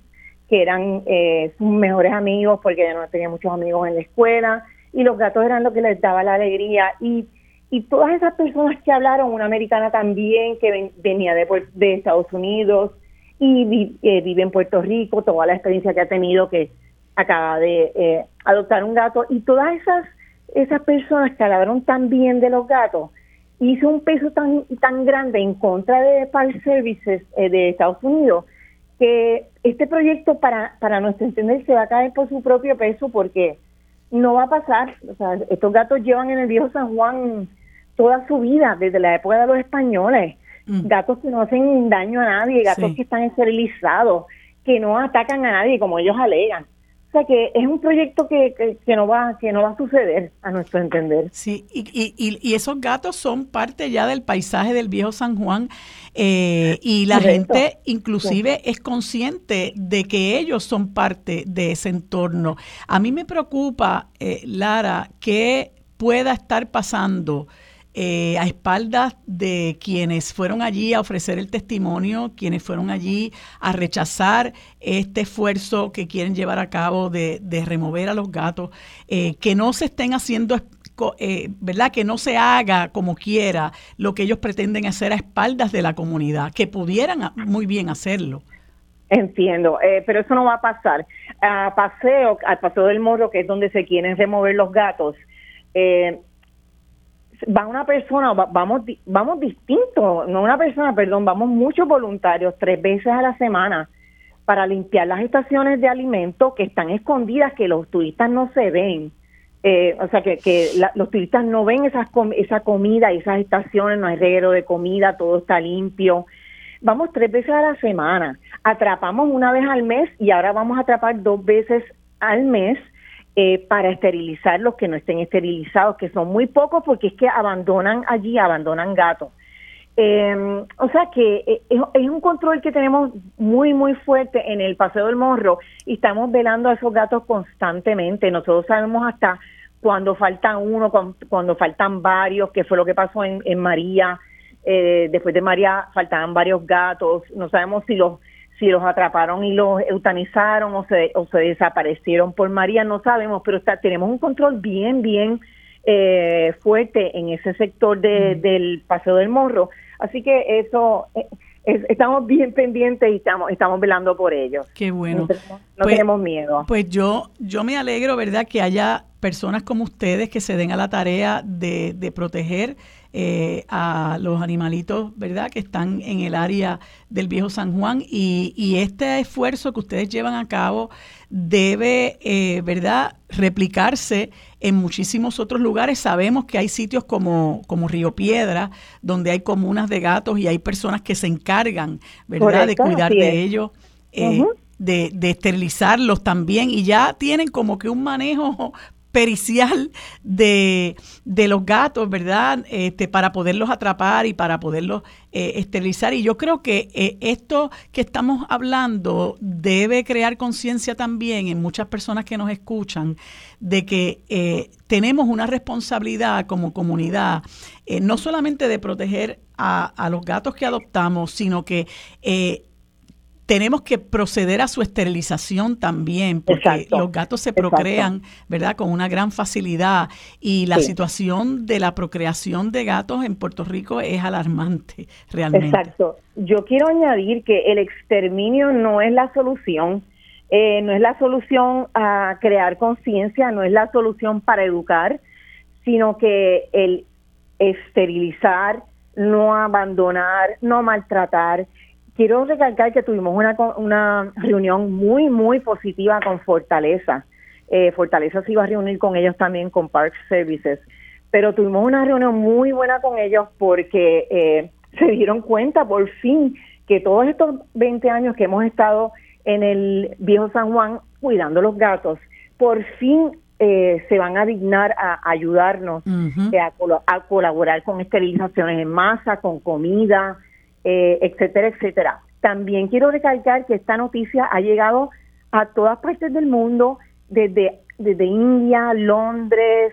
que eran eh, sus mejores amigos porque no tenía muchos amigos en la escuela y los gatos eran lo que les daba la alegría y y todas esas personas que hablaron, una americana también que venía de, de Estados Unidos, y eh, vive en Puerto Rico, toda la experiencia que ha tenido que acaba de eh, adoptar un gato y todas esas esas personas que hablaron tan bien de los gatos hizo un peso tan tan grande en contra de Park Services eh, de Estados Unidos que este proyecto para para nuestro entender se va a caer por su propio peso porque no va a pasar, o sea, estos gatos llevan en el viejo San Juan toda su vida desde la época de los españoles Mm. gatos que no hacen daño a nadie, gatos que están esterilizados, que no atacan a nadie como ellos alegan. O sea que es un proyecto que, que, no va que no va a suceder a nuestro entender. Sí, y, y, y esos gatos son parte ya del paisaje del viejo San Juan eh, y la gente inclusive es consciente de que ellos son parte de ese entorno. A mí me preocupa, eh, Lara, que pueda estar pasando eh, a espaldas de quienes fueron allí a ofrecer el testimonio, quienes fueron allí a rechazar este esfuerzo que quieren llevar a cabo de, remover a los gatos, eh, que no se estén haciendo eh, ¿verdad? Que no se haga como quiera lo que ellos pretenden hacer a espaldas de la comunidad, que pudieran muy bien hacerlo. Entiendo, pero eso no va a pasar. A paseo, al paseo del morro, que es donde se quieren remover los gatos, eh, va una persona, vamos vamos distinto, no una persona, perdón, vamos muchos voluntarios tres veces a la semana para limpiar las estaciones de alimentos que están escondidas, que los turistas no se ven. Eh, o sea, que, los turistas no ven esas esa comida y esas estaciones, no hay reguero de comida, todo está limpio. Vamos tres veces a la semana, atrapamos una vez al mes y ahora vamos a atrapar dos veces al mes eh, para esterilizar los que no estén esterilizados, que son muy pocos porque es que abandonan allí, abandonan gatos. Eh, o sea que eh, es, un control que tenemos muy, muy fuerte en el Paseo del Morro y estamos velando a esos gatos constantemente. Nosotros sabemos hasta cuando faltan uno, cuando, faltan varios, que fue lo que pasó en, en María. Eh, después de María faltaban varios gatos. No sabemos si los si los atraparon y los eutanizaron o se, o se desaparecieron por María, no sabemos, pero está, tenemos un control bien, bien eh, fuerte en ese sector de, del Paseo del Morro. Así que eso, eh, estamos bien pendientes y estamos, estamos velando por ellos. Qué bueno. No, pues, tenemos miedo. Pues yo, yo me alegro, ¿verdad?, que haya personas como ustedes que se den a la tarea de, de proteger eh, a los animalitos, ¿verdad?, que están en el área del viejo San Juan y, y este esfuerzo que ustedes llevan a cabo debe, eh, ¿verdad?, replicarse en muchísimos otros lugares. Sabemos que hay sitios como, como Río Piedra, donde hay comunas de gatos y hay personas que se encargan, ¿verdad?, de cuidar de ellos. Eh, de, de, esterilizarlos también y ya tienen como que un manejo pericial de, los gatos, ¿verdad? Este, para poderlos atrapar y para poderlos eh, esterilizar. Y yo creo que eh, esto que estamos hablando debe crear conciencia también en muchas personas que nos escuchan de que eh, tenemos una responsabilidad como comunidad, no solamente de proteger a, a, los gatos que adoptamos, sino que tenemos que proceder a su esterilización también, porque los gatos se procrean, ¿verdad?, con una gran facilidad y la situación de la procreación de gatos en Puerto Rico es alarmante, realmente. Exacto. Yo quiero añadir que el exterminio no es la solución, eh, no es la solución a crear conciencia, no es la solución para educar, sino que el esterilizar, no abandonar, no maltratar, quiero recalcar que tuvimos una, una reunión muy, muy positiva con Fortaleza. Eh, Fortaleza se iba a reunir con ellos también, con Park Services, pero tuvimos una reunión muy buena con ellos porque eh, se dieron cuenta por fin que todos estos 20 años que hemos estado en el viejo San Juan cuidando los gatos, por fin eh, se van a dignar a ayudarnos a, a, colaborar con esterilizaciones en masa, con comida, eh, etcétera, etcétera. También quiero recalcar que esta noticia ha llegado a todas partes del mundo, desde, desde India, Londres,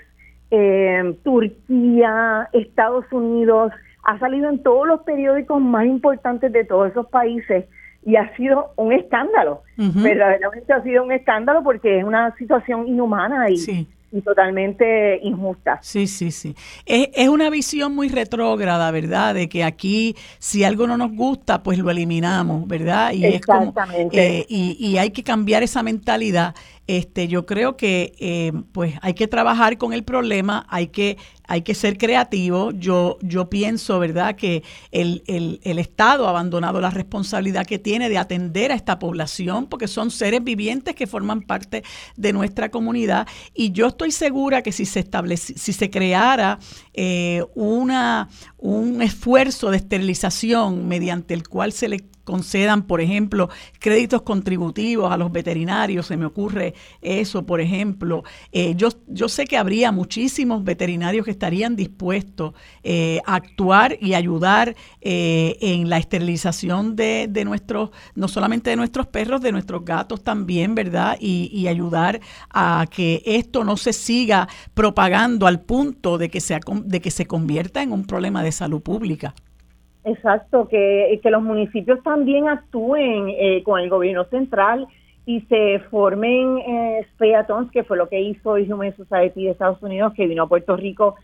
eh, Turquía, Estados Unidos, ha salido en todos los periódicos más importantes de todos esos países y ha sido un escándalo. Verdaderamente ha sido un escándalo porque es una situación inhumana y, y totalmente injusta. Sí, sí, sí. Es, es una visión muy retrógrada, ¿verdad? De que aquí si algo no nos gusta, pues lo eliminamos, ¿verdad? Y es como eh, y, y hay que cambiar esa mentalidad este, yo creo que eh, pues hay que trabajar con el problema, hay que, hay que ser creativo. Yo, yo pienso, ¿verdad?, que el, el, el, Estado ha abandonado la responsabilidad que tiene de atender a esta población, porque son seres vivientes que forman parte de nuestra comunidad. Y yo estoy segura que si se establece, si se creara eh, una, un esfuerzo de esterilización mediante el cual se le concedan, por ejemplo, créditos contributivos a los veterinarios, se me ocurre eso, por ejemplo. Eh, yo, yo sé que habría muchísimos veterinarios que estarían dispuestos eh, a actuar y ayudar eh, en la esterilización de, de, nuestros, no solamente de nuestros perros, de nuestros gatos también, ¿verdad? Y, y ayudar a que esto no se siga propagando al punto de que, sea, de que se convierta en un problema de salud pública. Exacto, que, que los municipios también actúen eh, con el gobierno central y se formen eh, que fue lo que hizo Human Society de Estados Unidos, que vino a Puerto Rico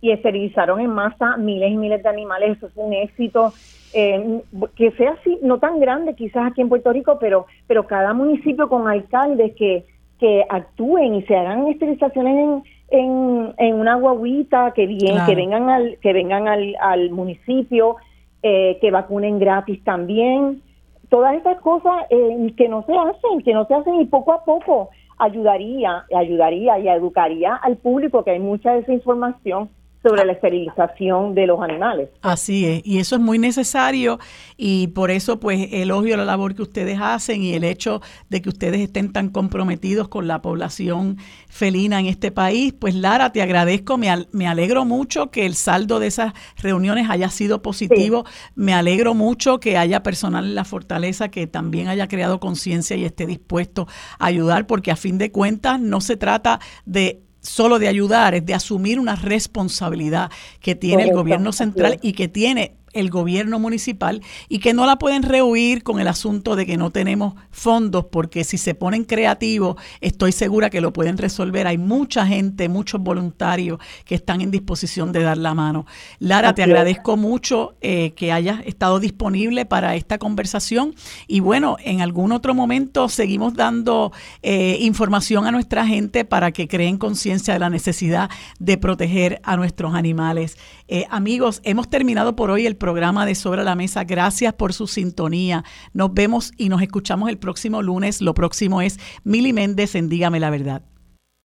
y esterilizaron en masa miles y miles de animales. Eso fue un éxito. Eh, que sea así, no tan grande quizás aquí en Puerto Rico, pero, pero cada municipio con alcaldes que, que actúen y se hagan esterilizaciones en, en, en una guaguita, que, bien, que vengan al, que vengan al, al municipio eh, que vacunen gratis también. Todas estas cosas eh, que no se hacen, que no se hacen y poco a poco ayudaría, ayudaría y educaría al público que hay mucha desinformación sobre la esterilización de los animales. Así es, y eso es muy necesario y por eso pues elogio la labor que ustedes hacen y el hecho de que ustedes estén tan comprometidos con la población felina en este país. Pues Lara, te agradezco, me, me alegro mucho que el saldo de esas reuniones haya sido positivo, me alegro mucho que haya personal en la fortaleza que también haya creado conciencia y esté dispuesto a ayudar, porque a fin de cuentas no se trata de solo de ayudar, es de asumir una responsabilidad que tiene el gobierno central y que tiene el gobierno municipal y que no la pueden rehuir con el asunto de que no tenemos fondos, porque si se ponen creativos, estoy segura que lo pueden resolver. Hay mucha gente, muchos voluntarios que están en disposición de dar la mano. Lara, te agradezco mucho eh, que hayas estado disponible para esta conversación y bueno, en algún otro momento seguimos dando eh, información a nuestra gente para que creen conciencia de la necesidad de proteger a nuestros animales. Eh, amigos, hemos terminado por hoy el programa de Sobre la Mesa. Gracias por su sintonía. Nos vemos y nos escuchamos el próximo lunes. Lo próximo es Mili Méndez en Dígame la Verdad.